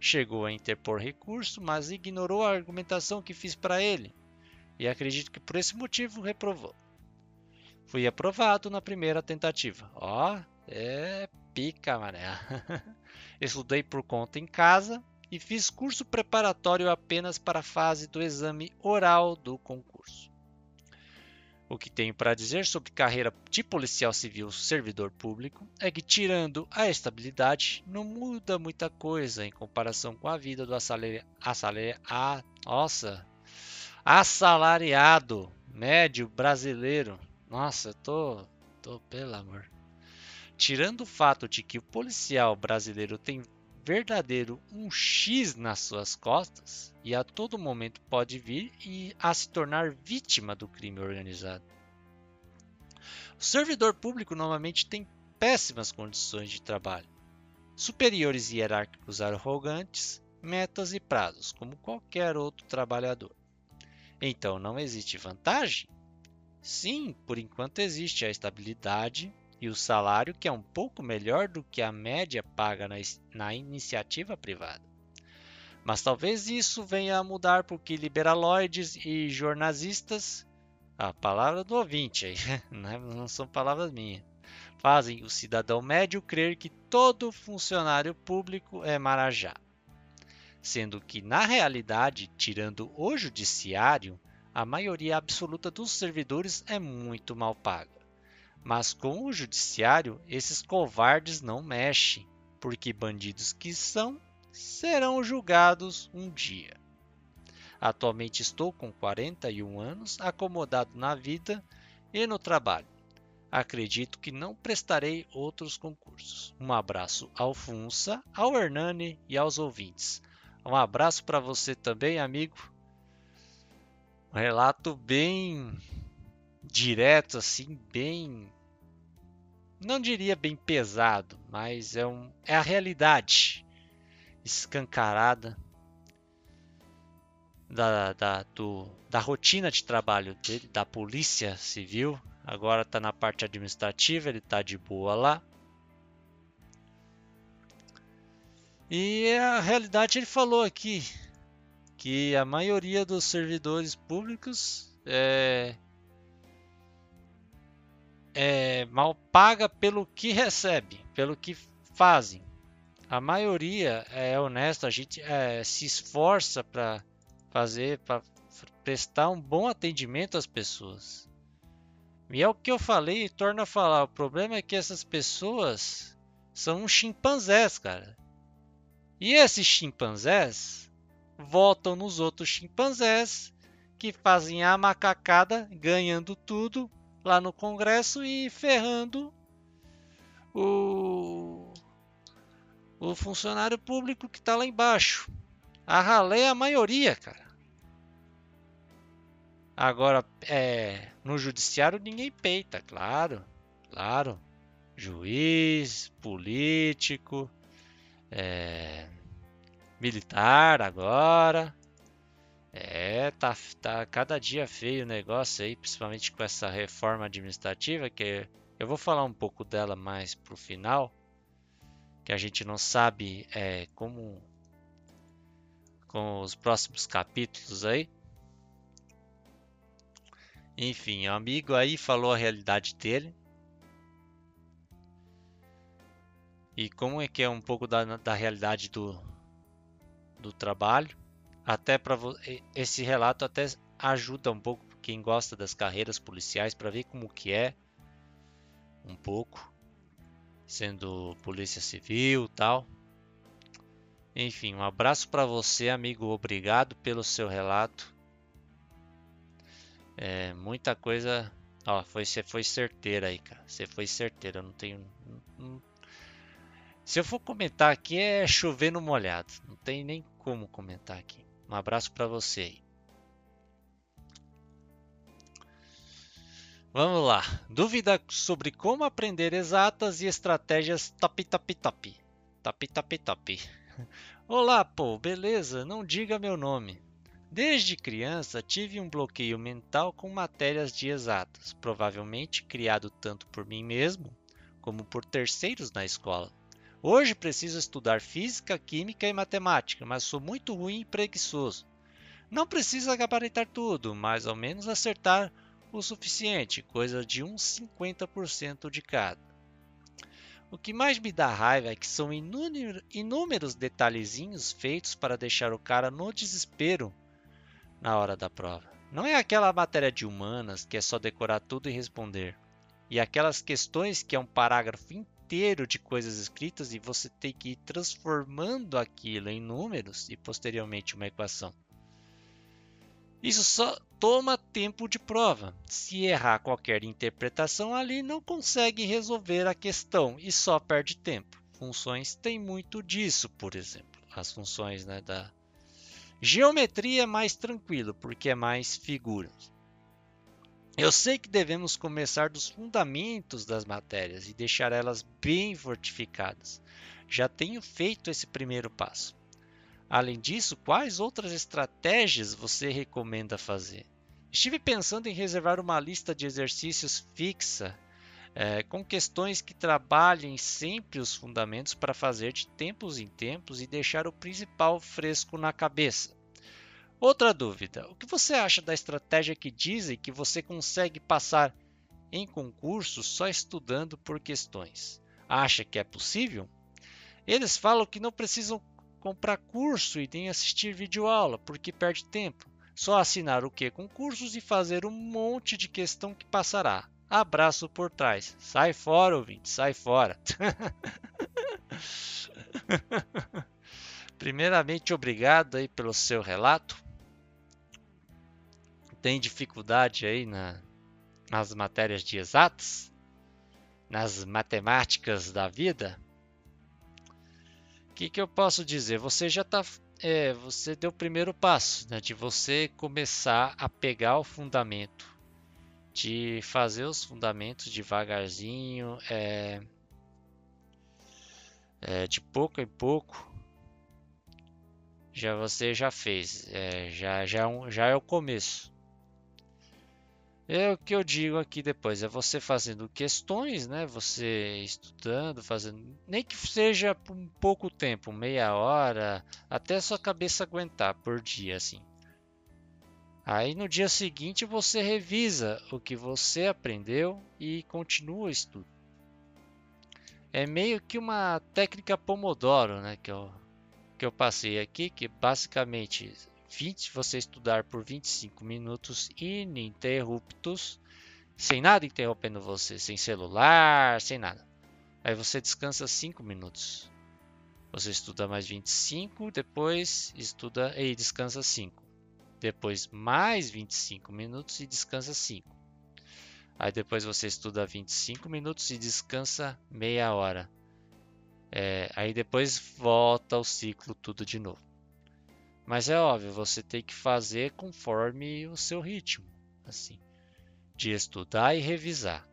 Chegou a interpor recurso, mas ignorou a argumentação que fiz para ele, e acredito que por esse motivo reprovou. Fui aprovado na primeira tentativa. Ó, oh, é pica, mané. [LAUGHS] Estudei por conta em casa e fiz curso preparatório apenas para a fase do exame oral do concurso. O que tenho para dizer sobre carreira de policial civil servidor público é que, tirando a estabilidade, não muda muita coisa em comparação com a vida do assalariado, ah, nossa, assalariado médio brasileiro. Nossa, eu tô, tô pelo amor. Tirando o fato de que o policial brasileiro tem verdadeiro um X nas suas costas e a todo momento pode vir e a se tornar vítima do crime organizado. O servidor público normalmente tem péssimas condições de trabalho, superiores hierárquicos arrogantes, metas e prazos, como qualquer outro trabalhador. Então não existe vantagem Sim, por enquanto existe a estabilidade e o salário que é um pouco melhor do que a média paga na, na iniciativa privada. Mas talvez isso venha a mudar porque liberaloides e jornalistas, a palavra do ouvinte aí, [LAUGHS] né? não são palavras minhas, fazem o cidadão médio crer que todo funcionário público é marajá. Sendo que, na realidade, tirando o judiciário, a maioria absoluta dos servidores é muito mal paga. Mas com o judiciário, esses covardes não mexem, porque bandidos que são serão julgados um dia. Atualmente estou com 41 anos, acomodado na vida e no trabalho. Acredito que não prestarei outros concursos. Um abraço ao Funça, ao Hernani e aos ouvintes. Um abraço para você também, amigo. Um relato bem direto, assim, bem. Não diria bem pesado, mas é, um, é a realidade escancarada da, da, do, da rotina de trabalho dele, da polícia civil. Agora está na parte administrativa, ele está de boa lá. E a realidade ele falou aqui que a maioria dos servidores públicos é, é mal paga pelo que recebe, pelo que fazem. A maioria é honesta, a gente é, se esforça para fazer, para prestar um bom atendimento às pessoas. E é o que eu falei e torno a falar. O problema é que essas pessoas são chimpanzés, cara. E esses chimpanzés votam nos outros chimpanzés que fazem a macacada ganhando tudo lá no Congresso e ferrando o, o funcionário público que está lá embaixo. A ralé é a maioria, cara. Agora, é, no judiciário ninguém peita, claro, claro. Juiz, político, é, militar agora. É, tá, tá cada dia feio o negócio aí, principalmente com essa reforma administrativa, que eu vou falar um pouco dela mais pro final, que a gente não sabe é, como com os próximos capítulos aí. Enfim, o amigo aí falou a realidade dele. e como é que é um pouco da, da realidade do, do trabalho. Até para esse relato até ajuda um pouco quem gosta das carreiras policiais para ver como que é um pouco sendo polícia civil, tal. Enfim, um abraço para você, amigo. Obrigado pelo seu relato. É, muita coisa. Ó, foi, você foi certeira aí, cara. Você foi certeira. Eu não tenho. Não, se eu for comentar aqui é chover no molhado. Não tem nem como comentar aqui. Um abraço para você. Vamos lá. Dúvida sobre como aprender exatas e estratégias top top top. Top top top. [LAUGHS] Olá, pô, beleza? Não diga meu nome. Desde criança tive um bloqueio mental com matérias de exatas, provavelmente criado tanto por mim mesmo como por terceiros na escola. Hoje preciso estudar física, química e matemática, mas sou muito ruim e preguiçoso. Não precisa gabaritar tudo, mas ao menos acertar o suficiente, coisa de uns 50% de cada. O que mais me dá raiva é que são inúmeros detalhezinhos feitos para deixar o cara no desespero na hora da prova. Não é aquela matéria de humanas que é só decorar tudo e responder. E aquelas questões que é um parágrafo inteiro de coisas escritas e você tem que ir transformando aquilo em números e posteriormente uma equação. Isso só toma tempo de prova. Se errar qualquer interpretação ali, não consegue resolver a questão e só perde tempo. Funções têm muito disso, por exemplo. As funções né, da geometria é mais tranquilo, porque é mais figuras. Eu sei que devemos começar dos fundamentos das matérias e deixar elas bem fortificadas. Já tenho feito esse primeiro passo. Além disso, quais outras estratégias você recomenda fazer? Estive pensando em reservar uma lista de exercícios fixa é, com questões que trabalhem sempre os fundamentos para fazer de tempos em tempos e deixar o principal fresco na cabeça. Outra dúvida: o que você acha da estratégia que dizem que você consegue passar em concurso só estudando por questões? Acha que é possível? Eles falam que não precisam comprar curso e nem assistir videoaula porque perde tempo. Só assinar o que concursos e fazer um monte de questão que passará. Abraço por trás. Sai fora, ouvinte, sai fora. [LAUGHS] Primeiramente, obrigado aí pelo seu relato. Tem dificuldade aí na, nas matérias de exatas? Nas matemáticas da vida? O que, que eu posso dizer? Você já está é, você deu o primeiro passo, né, de você começar a pegar o fundamento, de fazer os fundamentos devagarzinho, é, é, de pouco em pouco. Já você já fez, é, já, já, é já é o começo. É o que eu digo aqui depois, é você fazendo questões, né? Você estudando, fazendo, nem que seja por um pouco tempo, meia hora, até sua cabeça aguentar por dia, assim. Aí no dia seguinte você revisa o que você aprendeu e continua o estudo. É meio que uma técnica Pomodoro, né? Que eu, que eu passei aqui, que basicamente 20, você estudar por 25 minutos ininterruptos, sem nada interrompendo você, sem celular, sem nada. Aí você descansa 5 minutos. Você estuda mais 25, depois estuda e descansa 5. Depois mais 25 minutos e descansa 5. Aí depois você estuda 25 minutos e descansa meia hora. É, aí depois volta o ciclo tudo de novo. Mas é óbvio, você tem que fazer conforme o seu ritmo, assim, de estudar e revisar.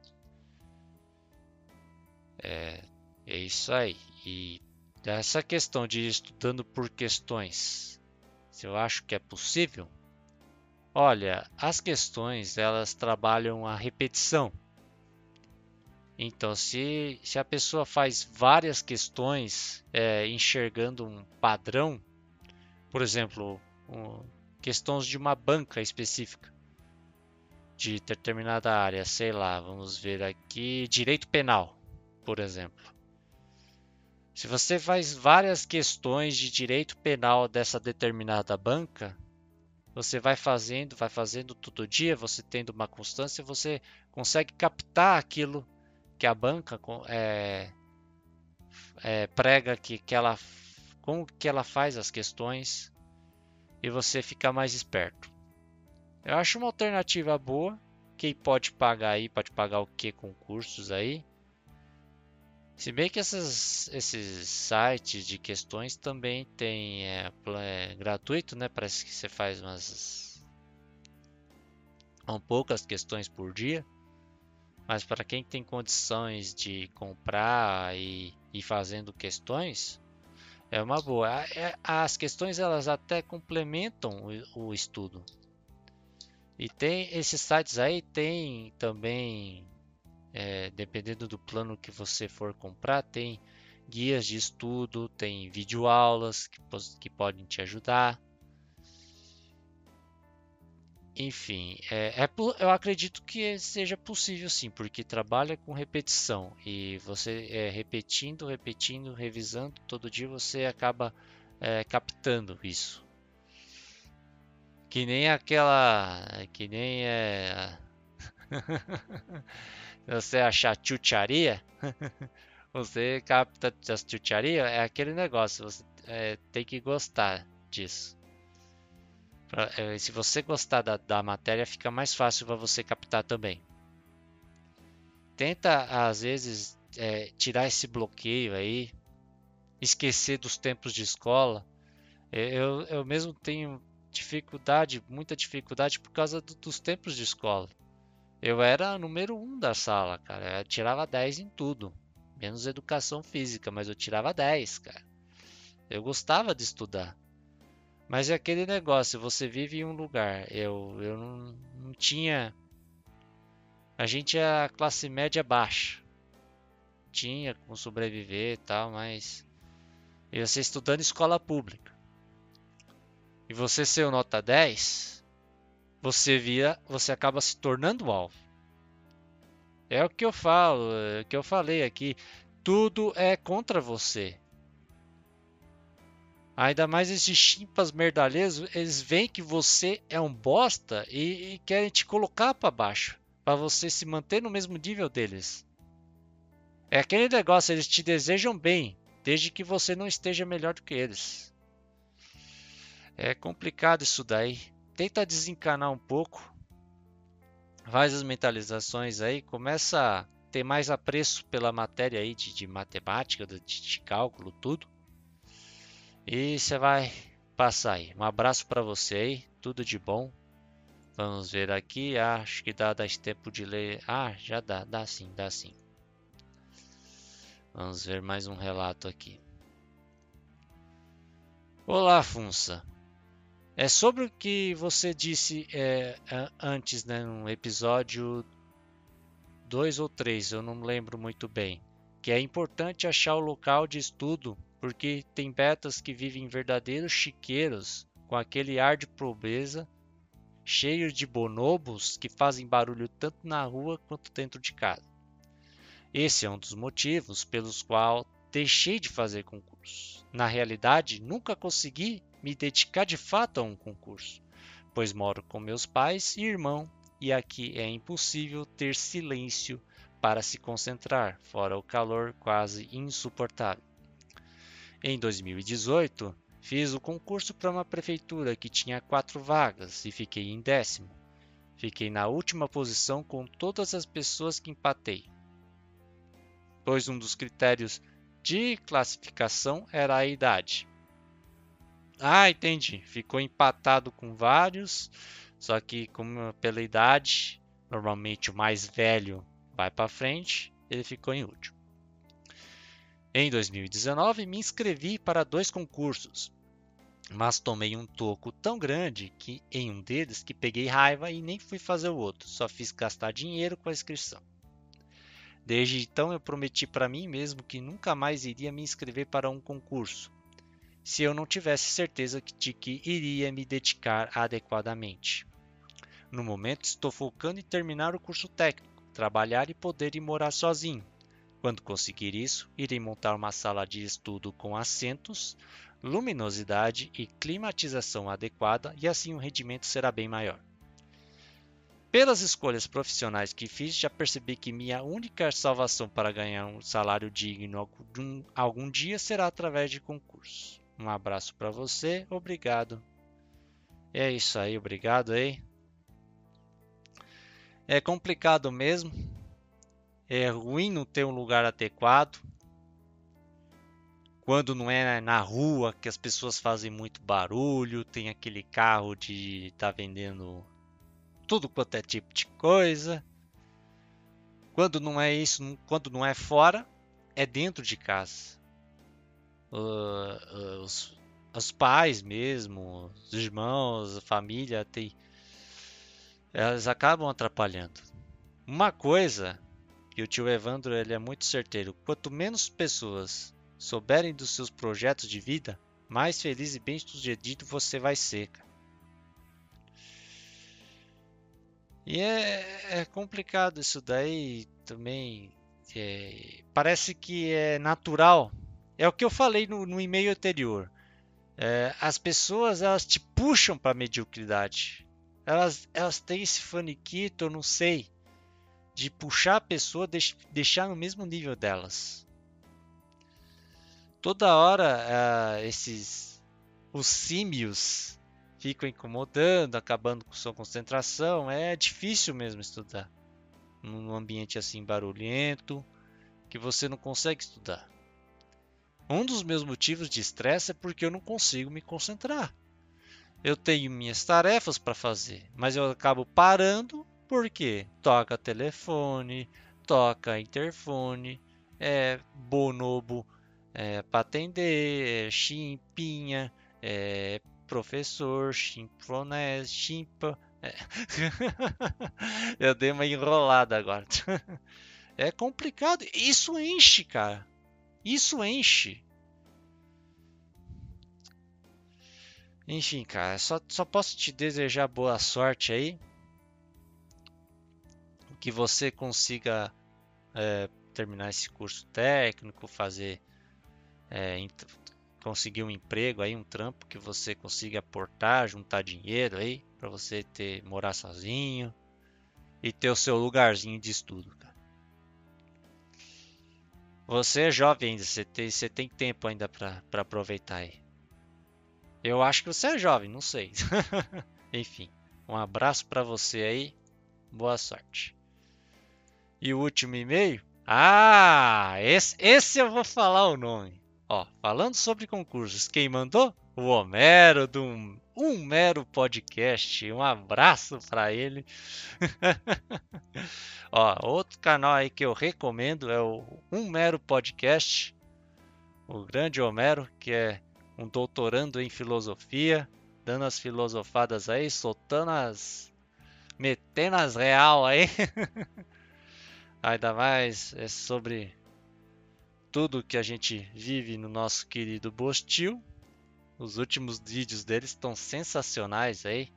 É, é isso aí. E essa questão de estudando por questões, se eu acho que é possível, olha, as questões elas trabalham a repetição. Então, se, se a pessoa faz várias questões é, enxergando um padrão, por exemplo, um, questões de uma banca específica de determinada área, sei lá, vamos ver aqui, direito penal, por exemplo. Se você faz várias questões de direito penal dessa determinada banca, você vai fazendo, vai fazendo todo dia, você tendo uma constância, você consegue captar aquilo que a banca é, é, prega que, que ela como que ela faz as questões e você fica mais esperto. Eu acho uma alternativa boa. Quem pode pagar aí, pode pagar o que com cursos aí. Se bem que essas, esses sites de questões também tem é, é, gratuito, né? Parece que você faz umas um poucas questões por dia. Mas para quem tem condições de comprar e ir fazendo questões, é uma boa. É, as questões elas até complementam o, estudo. E tem esses sites aí tem também, é, dependendo do plano que você for comprar, tem guias de estudo, tem videoaulas que, que podem te ajudar. Enfim, é, é, eu acredito que seja possível sim, porque trabalha com repetição e você é, repetindo, repetindo, revisando todo dia você acaba é, captando isso. Que nem aquela, que nem é, [LAUGHS] você achar chucharia, [LAUGHS] você capta as chucharia, é aquele negócio, você é, tem que gostar disso. É, se você gostar da, da matéria, fica mais fácil para você captar também. Tenta, às vezes, é, tirar esse bloqueio aí, esquecer dos tempos de escola. É, eu, eu mesmo tenho dificuldade, muita dificuldade por causa do, dos tempos de escola. Eu era número um da sala, cara. Eu tirava 10 em tudo. Menos educação física, mas eu tirava 10, cara. Eu gostava de estudar. Mas é aquele negócio, você vive em um lugar. Eu, eu não, não tinha. A gente é a classe média baixa. Tinha como sobreviver e tal, mas. Eu você estudando escola pública. E você ser nota 10, você via, você acaba se tornando alvo. É o que eu falo, é o que eu falei aqui. Tudo é contra você. Ainda mais esses chimpas merdalheiros, eles veem que você é um bosta e, e querem te colocar para baixo, para você se manter no mesmo nível deles. É aquele negócio, eles te desejam bem, desde que você não esteja melhor do que eles. É complicado isso daí. Tenta desencanar um pouco. Faz as mentalizações aí, começa a ter mais apreço pela matéria aí de, de matemática, de, de cálculo, tudo. E você vai passar aí. Um abraço para você aí, tudo de bom. Vamos ver aqui, ah, acho que dá, dá tempo de ler. Ah, já dá, dá sim, dá sim. Vamos ver mais um relato aqui. Olá, Funça. É sobre o que você disse é, antes, né, no episódio 2 ou 3, eu não lembro muito bem, que é importante achar o local de estudo porque tem betas que vivem verdadeiros chiqueiros com aquele ar de pobreza, cheios de bonobos que fazem barulho tanto na rua quanto dentro de casa. Esse é um dos motivos pelos quais deixei de fazer concurso. Na realidade, nunca consegui me dedicar de fato a um concurso, pois moro com meus pais e irmão e aqui é impossível ter silêncio para se concentrar, fora o calor quase insuportável. Em 2018, fiz o concurso para uma prefeitura que tinha quatro vagas e fiquei em décimo. Fiquei na última posição com todas as pessoas que empatei, pois um dos critérios de classificação era a idade. Ah, entendi. Ficou empatado com vários, só que como pela idade, normalmente o mais velho vai para frente, ele ficou em último. Em 2019, me inscrevi para dois concursos, mas tomei um toco tão grande que em um deles que peguei raiva e nem fui fazer o outro, só fiz gastar dinheiro com a inscrição. Desde então eu prometi para mim mesmo que nunca mais iria me inscrever para um concurso, se eu não tivesse certeza de que iria me dedicar adequadamente. No momento estou focando em terminar o curso técnico, trabalhar e poder ir morar sozinho, quando conseguir isso, irei montar uma sala de estudo com assentos, luminosidade e climatização adequada e assim o rendimento será bem maior. Pelas escolhas profissionais que fiz, já percebi que minha única salvação para ganhar um salário digno algum, dia será através de concurso. Um abraço para você, obrigado. É isso aí, obrigado aí. É complicado mesmo, é ruim não ter um lugar adequado. Quando não é na rua que as pessoas fazem muito barulho, tem aquele carro de tá vendendo tudo quanto é tipo de coisa. Quando não é isso, quando não é fora, é dentro de casa. Uh, uh, os, os, pais mesmo, os irmãos, a família, tem, elas acabam atrapalhando. Uma coisa e o tio Evandro ele é muito certeiro. Quanto menos pessoas souberem dos seus projetos de vida, mais feliz e bem sucedido você vai ser. E é, é, complicado isso daí também. É, parece que é natural. É o que eu falei no, no e-mail anterior. É, as pessoas elas te puxam para a mediocridade. Elas, elas têm esse faniquito, eu não sei de puxar a pessoa, deixar no mesmo nível delas. Toda hora uh, esses os símios ficam incomodando, acabando com sua concentração. É difícil mesmo estudar num ambiente assim barulhento que você não consegue estudar. Um dos meus motivos de estresse é porque eu não consigo me concentrar. Eu tenho minhas tarefas para fazer, mas eu acabo parando porque toca telefone, toca interfone, é bonobo é, para atender, é chimpinha, é professor, chimpanzé, chimpa. É. [LAUGHS] Eu dei uma enrolada agora. [LAUGHS] É complicado. Isso enche, cara. Isso enche. Enfim, cara, só, só posso te desejar boa sorte aí. Que você consiga é, terminar esse curso técnico, fazer. É, conseguir um emprego aí, um trampo que você consiga aportar, juntar dinheiro aí, para você ter morar sozinho e ter o seu lugarzinho de estudo. Você é jovem ainda, você tem, você tem tempo ainda para aproveitar aí. Eu acho que você é jovem, não sei. [LAUGHS] Enfim, um abraço para você aí. Boa sorte. E o último e-mail? Ah, esse, esse eu vou falar o nome. Ó, falando sobre concursos, quem mandou? O Homero do um, um mero podcast. Um abraço para ele. [LAUGHS] Ó, outro canal aí que eu recomendo é o Um Mero Podcast. O grande Homero, que é um doutorando em filosofia, dando as filosofadas aí, soltando as. metendo as real aí. [LAUGHS] Ainda mais é sobre tudo que a gente vive no nosso querido Bostil. Os últimos vídeos deles estão sensacionais aí.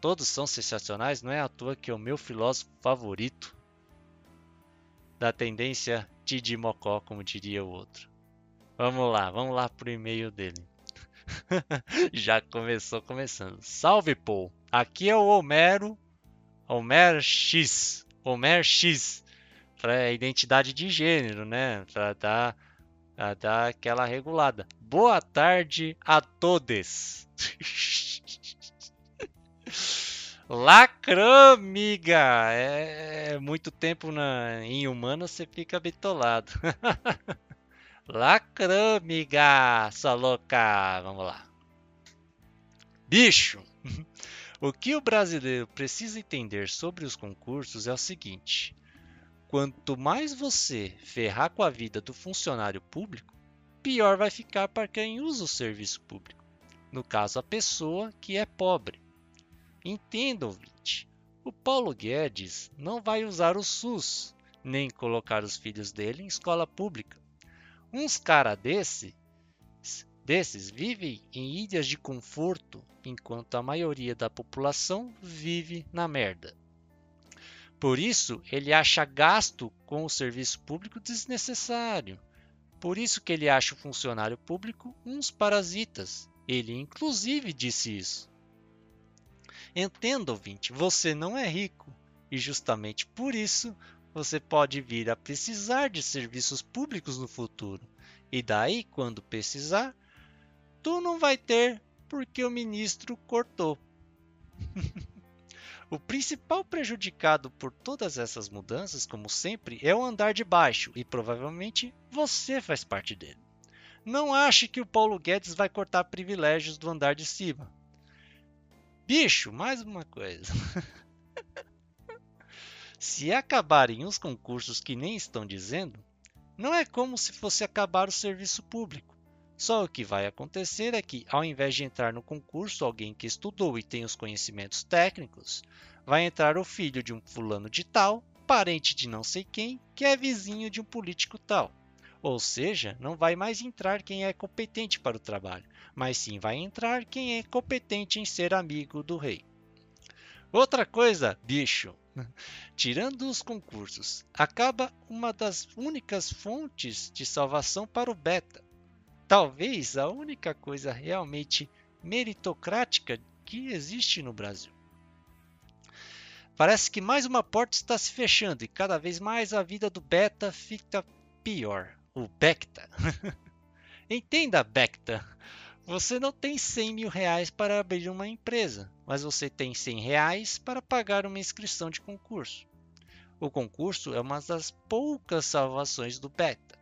Todos são sensacionais, não é à toa que é o meu filósofo favorito da tendência Tidi Mocó, como diria o outro. Vamos lá, vamos lá pro e-mail dele. [LAUGHS] Já começou começando. Salve, Paul. Aqui é o Homero, Homer X, Homer X, para identidade de gênero, né? Para dar, dar aquela regulada. Boa tarde a todos. [LAUGHS] Lacramiga! É muito tempo na, em humano você fica bitolado. [LAUGHS] Lacramiga, sua louca. Vamos lá. Bicho! [LAUGHS] O que o brasileiro precisa entender sobre os concursos é o seguinte: quanto mais você ferrar com a vida do funcionário público, pior vai ficar para quem usa o serviço público. No caso, a pessoa que é pobre. Entenda, ouvinte. O Paulo Guedes não vai usar o SUS, nem colocar os filhos dele em escola pública. Uns cara desse, desses vivem em ilhas de conforto, enquanto a maioria da população vive na merda. Por isso, ele acha gasto com o serviço público desnecessário. Por isso que ele acha o funcionário público uns parasitas. Ele inclusive disse isso. Entenda, ouvinte, você não é rico e justamente por isso você pode vir a precisar de serviços públicos no futuro. E daí, quando precisar, tu não vai ter porque o ministro cortou. [LAUGHS] o principal prejudicado por todas essas mudanças, como sempre, é o andar de baixo e provavelmente você faz parte dele. Não ache que o Paulo Guedes vai cortar privilégios do andar de cima. Bicho, mais uma coisa. [LAUGHS] Se acabarem os concursos que nem estão dizendo, não é como se fosse acabar o serviço público. Só o que vai acontecer é que, ao invés de entrar no concurso alguém que estudou e tem os conhecimentos técnicos, vai entrar o filho de um fulano de tal, parente de não sei quem, que é vizinho de um político tal. Ou seja, não vai mais entrar quem é competente para o trabalho, mas sim vai entrar quem é competente em ser amigo do rei. Outra coisa, bicho, [LAUGHS] Tirando os concursos, acaba uma das únicas fontes de salvação para o beta. Talvez a única coisa realmente meritocrática que existe no Brasil. Parece que mais uma porta está se fechando e cada vez mais a vida do beta fica pior. O Becta. [LAUGHS] Entenda, Becta. Você não tem 100 mil reais para abrir uma empresa, mas você tem 100 reais para pagar uma inscrição de concurso. O concurso é uma das poucas salvações do beta,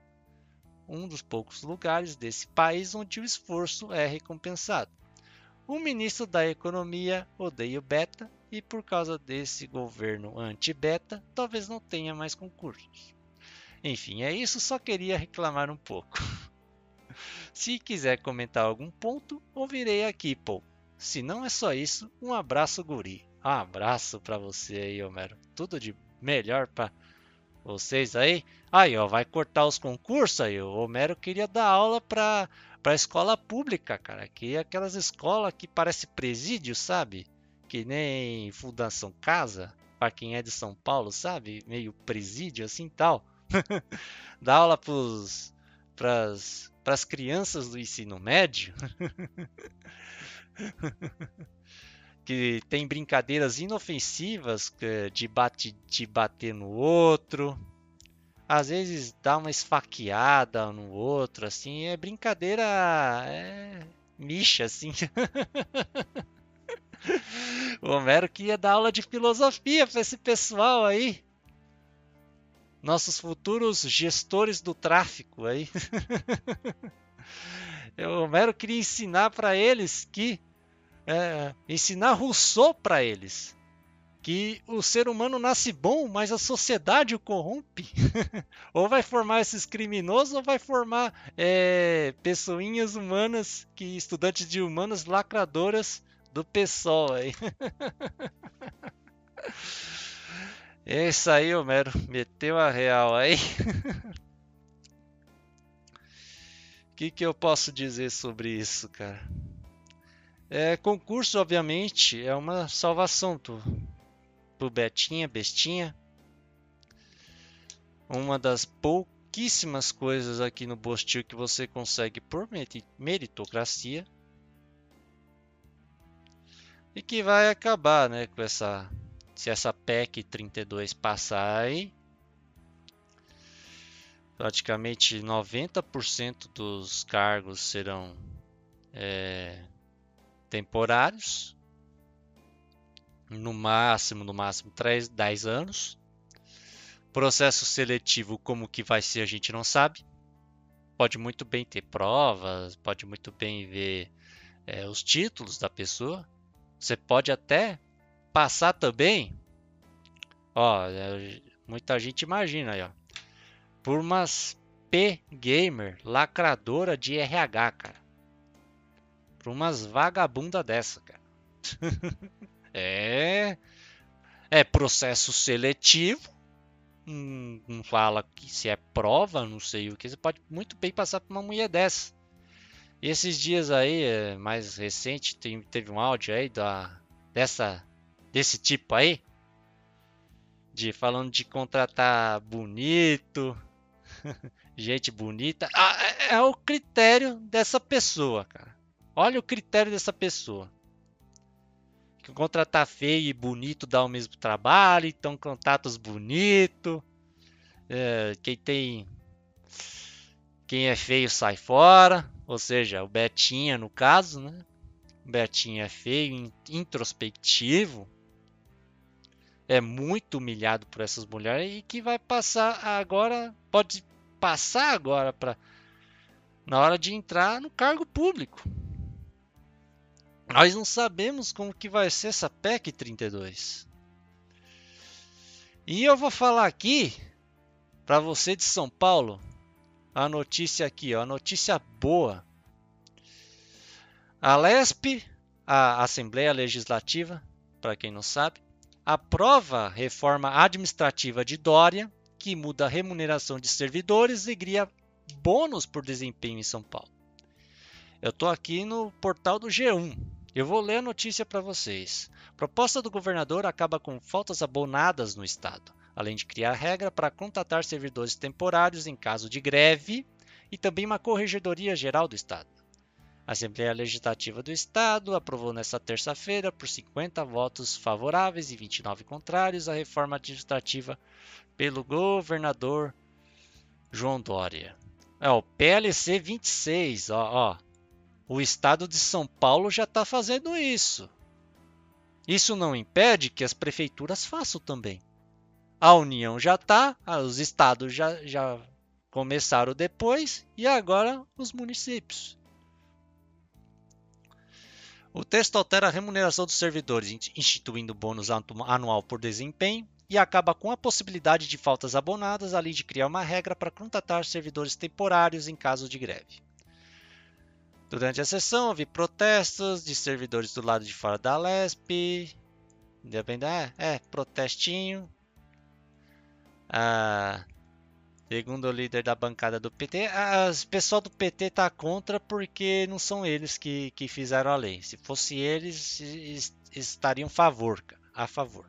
um dos poucos lugares desse país onde o esforço é recompensado. O ministro da Economia odeia o beta e, por causa desse governo anti-beta, talvez não tenha mais concursos. Enfim, é isso, só queria reclamar um pouco. [LAUGHS] Se quiser comentar algum ponto, ouvirei aqui, pô. Se não é só isso, um abraço, guri. Um abraço para você aí, Homero. Tudo de melhor para vocês aí. Aí, ó, vai cortar os concursos aí. O Homero queria dar aula para para escola pública, cara. Que é aquelas escolas que parece presídio, sabe? Que nem Fundação Casa, para quem é de São Paulo, sabe? Meio presídio assim, tal. [LAUGHS] Dá aula pros pras pras crianças do ensino médio. [LAUGHS] que tem brincadeiras inofensivas de, bate, de bater no outro. Às vezes dá uma esfaqueada no outro, assim, é brincadeira é micha, assim. [LAUGHS] o Homero que ia dar aula de filosofia para esse pessoal aí. Nossos futuros gestores do tráfico aí. [LAUGHS] o Homero queria ensinar para eles que é, ensinar Rousseau para eles que o ser humano nasce bom, mas a sociedade o corrompe. [LAUGHS] ou vai formar esses criminosos, ou vai formar é, pessoinhas humanas, que estudantes de humanas lacradoras do PSOL aí. [LAUGHS] é isso aí, Homero. Meteu a real aí. O [LAUGHS] que, que eu posso dizer sobre isso, cara? É, concurso, obviamente, é uma salvação tu, pro Betinha, Bestinha. Uma das pouquíssimas coisas aqui no Bostil que você consegue por meritocracia. E que vai acabar, né, com essa se essa PEC 32 passar aí, praticamente 90% dos cargos serão é, temporários, no máximo, no máximo 3, 10 anos. Processo seletivo, como que vai ser, a gente não sabe. Pode muito bem ter provas, pode muito bem ver é, os títulos da pessoa. Você pode até passar também. Ó, é, muita gente imagina aí, ó. Por umas P gamer lacradora de RH, cara. Pra umas vagabunda dessa, cara. [LAUGHS] é. É processo seletivo. Hum, não fala que se é prova, não sei o que. Você pode muito bem passar por uma mulher dessa. E esses dias aí, é, mais recente, teve um áudio aí da, dessa, desse tipo aí. De falando de contratar bonito, [LAUGHS] gente bonita. Ah, é, é o critério dessa pessoa, cara. Olha o critério dessa pessoa. Que contratar feio e bonito dá o mesmo trabalho, então contatos bonito. É, quem tem. Quem é feio sai fora. Ou seja, o Betinha no caso, né? O Betinha é feio, introspectivo. É muito humilhado por essas mulheres e que vai passar agora. Pode passar agora para na hora de entrar no cargo público. Nós não sabemos como que vai ser essa PEC 32. E eu vou falar aqui para você de São Paulo a notícia aqui, ó, a notícia boa. A LESP, a Assembleia Legislativa, para quem não sabe, aprova reforma administrativa de Dória, que muda a remuneração de servidores e cria bônus por desempenho em São Paulo. Eu estou aqui no portal do G1. Eu vou ler a notícia para vocês. Proposta do governador acaba com faltas abonadas no estado, além de criar regra para contratar servidores temporários em caso de greve e também uma corregedoria geral do estado. A Assembleia Legislativa do Estado aprovou nesta terça-feira, por 50 votos favoráveis e 29 contrários, a reforma administrativa pelo governador João Dória. É o PLC 26, ó, ó o estado de São Paulo já está fazendo isso. Isso não impede que as prefeituras façam também. A União já está, os estados já, já começaram depois e agora os municípios. O texto altera a remuneração dos servidores, instituindo bônus anual por desempenho e acaba com a possibilidade de faltas abonadas, além de criar uma regra para contratar servidores temporários em caso de greve. Durante a sessão, houve protestos de servidores do lado de fora da LESP. Independente, é, é, protestinho. Ah, segundo o líder da bancada do PT, o pessoal do PT tá contra porque não são eles que, que fizeram a lei. Se fosse eles, estariam a favor, a favor.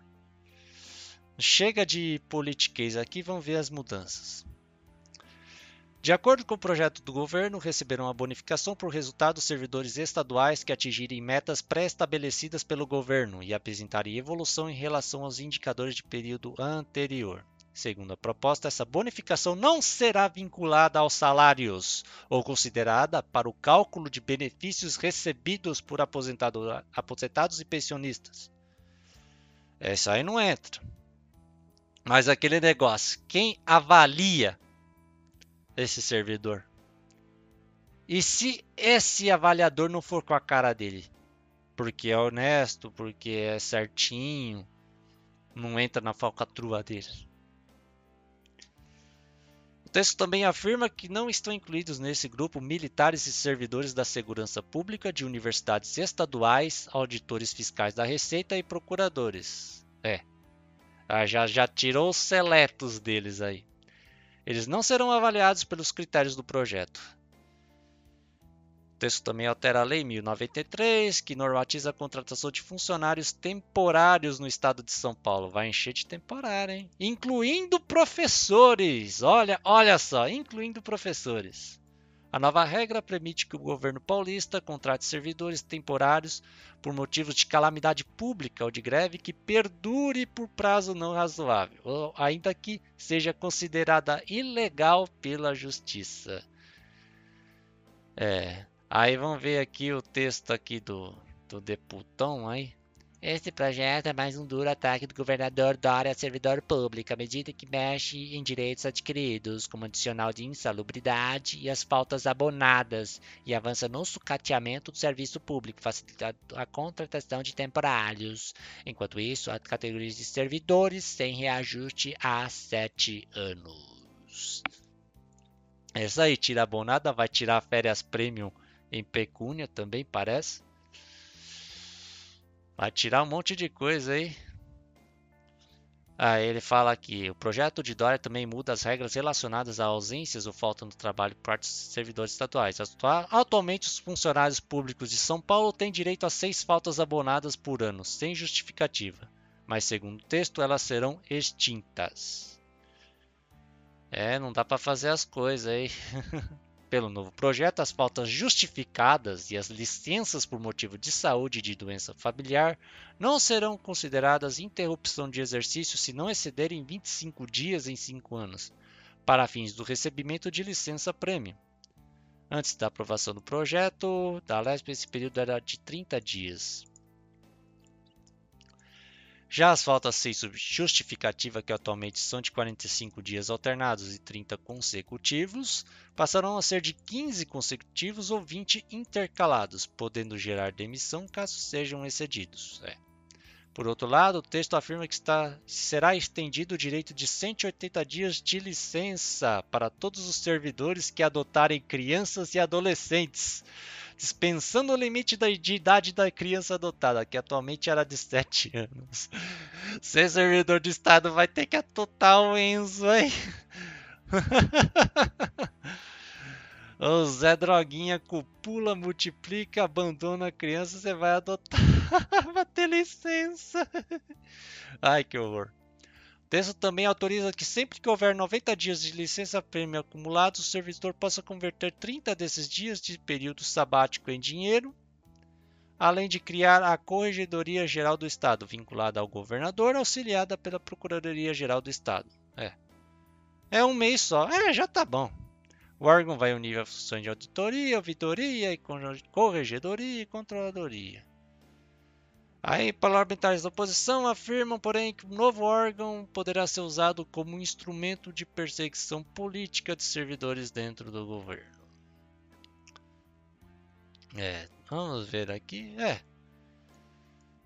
Chega de politiquês aqui, vamos ver as mudanças. De acordo com o projeto do governo, receberão a bonificação por resultado servidores estaduais que atingirem metas pré-estabelecidas pelo governo e apresentarem evolução em relação aos indicadores de período anterior. Segundo a proposta, essa bonificação não será vinculada aos salários ou considerada para o cálculo de benefícios recebidos por aposentados e pensionistas. Essa aí não entra. Mas aquele negócio, quem avalia esse servidor. E se esse avaliador não for com a cara dele? Porque é honesto, porque é certinho, não entra na falcatrua dele. O texto também afirma que não estão incluídos nesse grupo militares e servidores da segurança pública, de universidades estaduais, auditores fiscais da Receita e procuradores. É. Ah, já, já tirou os seletos deles aí. Eles não serão avaliados pelos critérios do projeto. O texto também altera a Lei 1093, que normatiza a contratação de funcionários temporários no estado de São Paulo. Vai encher de temporário, hein? Incluindo professores. Olha, olha só, incluindo professores. A nova regra permite que o governo paulista contrate servidores temporários por motivos de calamidade pública ou de greve que perdure por prazo não razoável, ou ainda que seja considerada ilegal pela justiça. É, aí vamos ver aqui o texto aqui do, do deputão aí. Este projeto é mais um duro ataque do governador Dória a servidor público, à medida que mexe em direitos adquiridos, como adicional de insalubridade e as faltas abonadas, e avança no sucateamento do serviço público, facilitando a contratação de temporários. Enquanto isso, a categoria de servidores tem reajuste há sete anos. Essa aí, tira abonada, vai tirar férias premium em pecúnia também, parece. Vai tirar um monte de coisa aí. Aí ele fala aqui, o projeto de Dória também muda as regras relacionadas a ausências ou falta no trabalho por parte dos servidores estaduais. Atualmente, os funcionários públicos de São Paulo têm direito a seis faltas abonadas por ano, sem justificativa. Mas, segundo o texto, elas serão extintas. É, não dá para fazer as coisas aí. [LAUGHS] pelo novo projeto, as faltas justificadas e as licenças por motivo de saúde e de doença familiar não serão consideradas interrupção de exercício se não excederem 25 dias em 5 anos, para fins do recebimento de licença prêmio. Antes da aprovação do projeto, da LESP, esse período era de 30 dias. Já as faltas sem justificativa, que atualmente são de 45 dias alternados e 30 consecutivos, passarão a ser de 15 consecutivos ou 20 intercalados, podendo gerar demissão caso sejam excedidos. É. Por outro lado, o texto afirma que está, será estendido o direito de 180 dias de licença para todos os servidores que adotarem crianças e adolescentes dispensando o limite de idade da criança adotada, que atualmente era de 7 anos. [LAUGHS] Ser servidor de Estado vai ter que adotar o Enzo, hein? [LAUGHS] O Zé Droguinha copula, multiplica, abandona a criança, você vai adotar. [LAUGHS] vai ter licença. Ai, que horror texto também autoriza que sempre que houver 90 dias de licença prêmio acumulados, o servidor possa converter 30 desses dias de período sabático em dinheiro, além de criar a Corregedoria Geral do Estado, vinculada ao governador, auxiliada pela Procuradoria Geral do Estado. É. É um mês só. É, já tá bom. O órgão vai unir as funções de auditoria, auditoria, corregedoria e controladoria. Aí, parlamentares da oposição afirmam, porém, que o novo órgão poderá ser usado como instrumento de perseguição política de servidores dentro do governo. É, vamos ver aqui. É.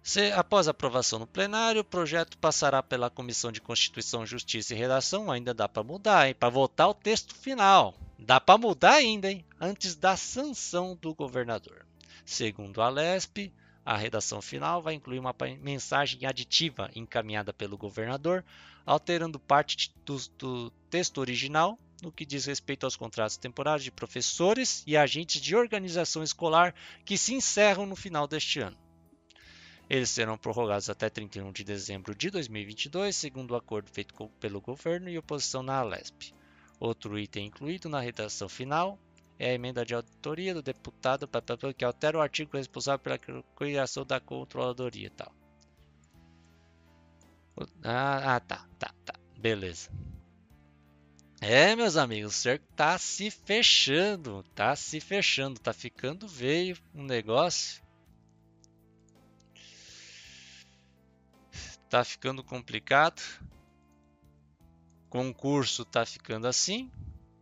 Se, após aprovação no plenário, o projeto passará pela Comissão de Constituição, Justiça e Redação. Ainda dá para mudar, para votar o texto final. Dá para mudar ainda, hein? Antes da sanção do governador. Segundo a LESP, a redação final vai incluir uma mensagem aditiva encaminhada pelo governador, alterando parte do, do texto original no que diz respeito aos contratos temporários de professores e agentes de organização escolar que se encerram no final deste ano. Eles serão prorrogados até 31 de dezembro de 2022, segundo o acordo feito pelo governo e oposição na Alesp. Outro item incluído na redação final é a emenda de auditoria do deputado que altera o artigo responsável pela criação da controladoria tal. Ah, ah, tá, tá, tá. Beleza. É, meus amigos, o cerco tá se fechando, tá se fechando, tá ficando veio um negócio. Tá ficando complicado. Concurso tá ficando assim.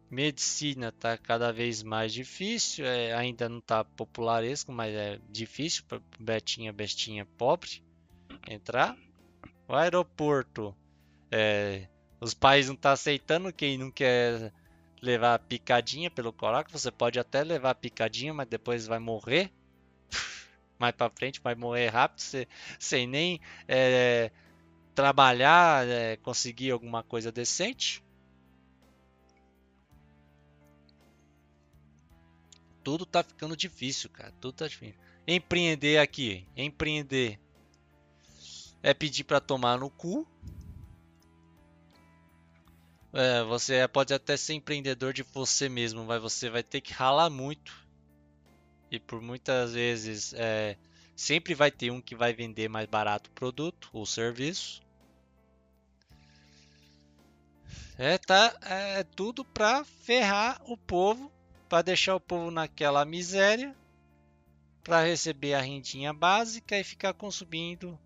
Medicina tá cada vez mais difícil, é, ainda não tá popularesco, mas é difícil para Betinha, bestinha pobre entrar. O aeroporto é, os pais não estão tá aceitando quem não quer levar picadinha pelo coraco. Você pode até levar picadinha, mas depois vai morrer. [LAUGHS] Mais para frente vai morrer rápido, você, sem nem é, trabalhar, é, conseguir alguma coisa decente. Tudo tá ficando difícil, cara. Tudo tá difícil. Empreender aqui, empreender é pedir para tomar no cu é, você pode até ser empreendedor de você mesmo, mas você vai ter que ralar muito. E por muitas vezes é, sempre vai ter um que vai vender mais barato o produto ou serviço. É, tá, é tudo para ferrar o povo, para deixar o povo naquela miséria, para receber a rendinha básica e ficar consumindo,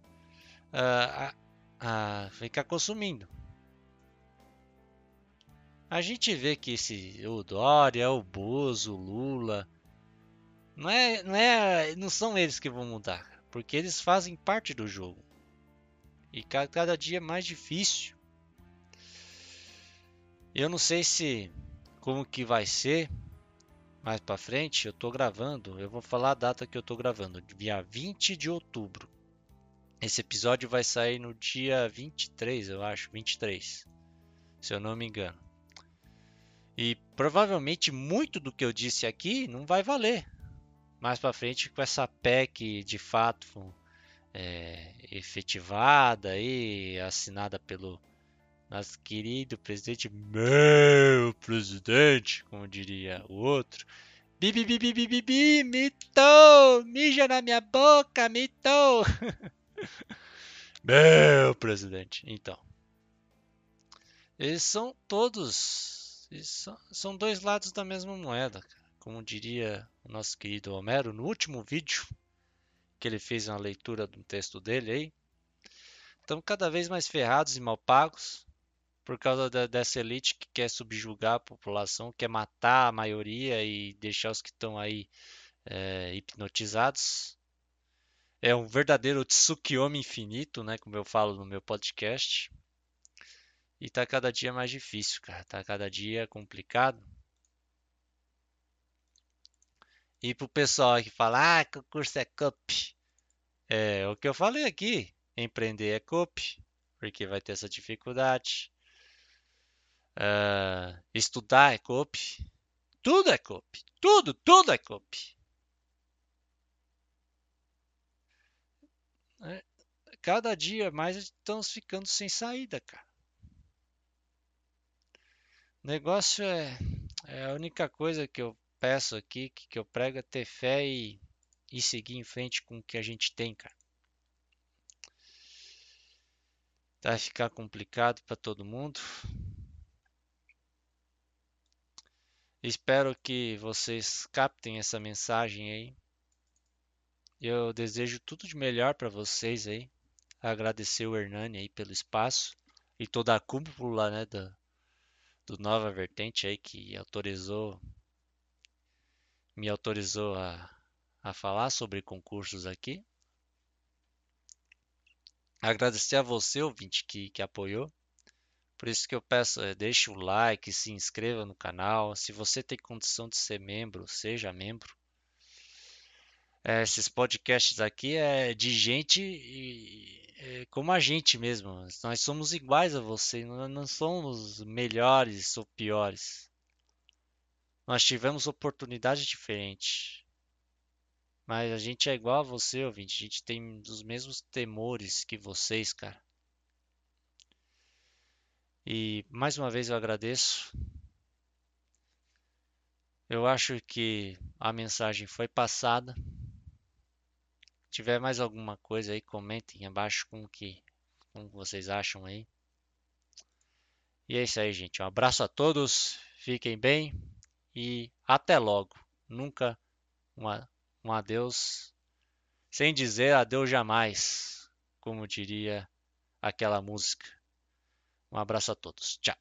uh, ficar consumindo. A gente vê que esse o Dória, o Bozo, o Lula, não é, não é, não são eles que vão mudar, porque eles fazem parte do jogo. E cada dia é mais difícil. Eu não sei se como que vai ser mais para frente, eu tô gravando, eu vou falar a data que eu tô gravando, dia 20 de outubro. Esse episódio vai sair no dia 23, eu acho, 23, se eu não me engano. E provavelmente muito do que eu disse aqui não vai valer. Mais para frente com essa PEC de fato é, efetivada e assinada pelo nosso querido presidente, meu presidente, como diria o outro. Bibi, bibi, bibi, bibi, mitou, mija na minha boca, mitou. [LAUGHS] meu presidente. Então, eles são todos são dois lados da mesma moeda, como diria o nosso querido Homero no último vídeo que ele fez uma leitura do texto dele aí. Estão cada vez mais ferrados e mal pagos por causa da, dessa elite que quer subjugar a população, quer matar a maioria e deixar os que estão aí é, hipnotizados. É um verdadeiro Tsukiyomi infinito, né, como eu falo no meu podcast. E tá cada dia mais difícil, cara. Tá cada dia complicado. E pro pessoal que fala, ah, que o curso é CUP. É o que eu falei aqui. Empreender é CUP, porque vai ter essa dificuldade. Uh, estudar é CUP. Tudo é CUP. Tudo, tudo é CUP. É, cada dia mais estamos ficando sem saída, cara. O negócio é, é a única coisa que eu peço aqui, que, que eu prego é ter fé e, e seguir em frente com o que a gente tem, cara. Vai ficar complicado para todo mundo. Espero que vocês captem essa mensagem aí. Eu desejo tudo de melhor para vocês aí. Agradecer o Hernani aí pelo espaço e toda a cúpula, né, da, do Nova Vertente aí que autorizou me autorizou a, a falar sobre concursos aqui. Agradecer a você, ouvinte, que, que apoiou. Por isso que eu peço, é, deixe o like, se inscreva no canal. Se você tem condição de ser membro, seja membro. É, esses podcasts aqui é de gente é, como a gente mesmo. Nós somos iguais a você, não somos melhores ou piores. Nós tivemos oportunidades diferentes. Mas a gente é igual a você, ouvinte. A gente tem os mesmos temores que vocês, cara. E mais uma vez eu agradeço. Eu acho que a mensagem foi passada tiver mais alguma coisa aí, comentem abaixo com o que como vocês acham aí. E é isso aí, gente. Um abraço a todos, fiquem bem e até logo. Nunca uma, um adeus sem dizer adeus jamais, como diria aquela música. Um abraço a todos. Tchau.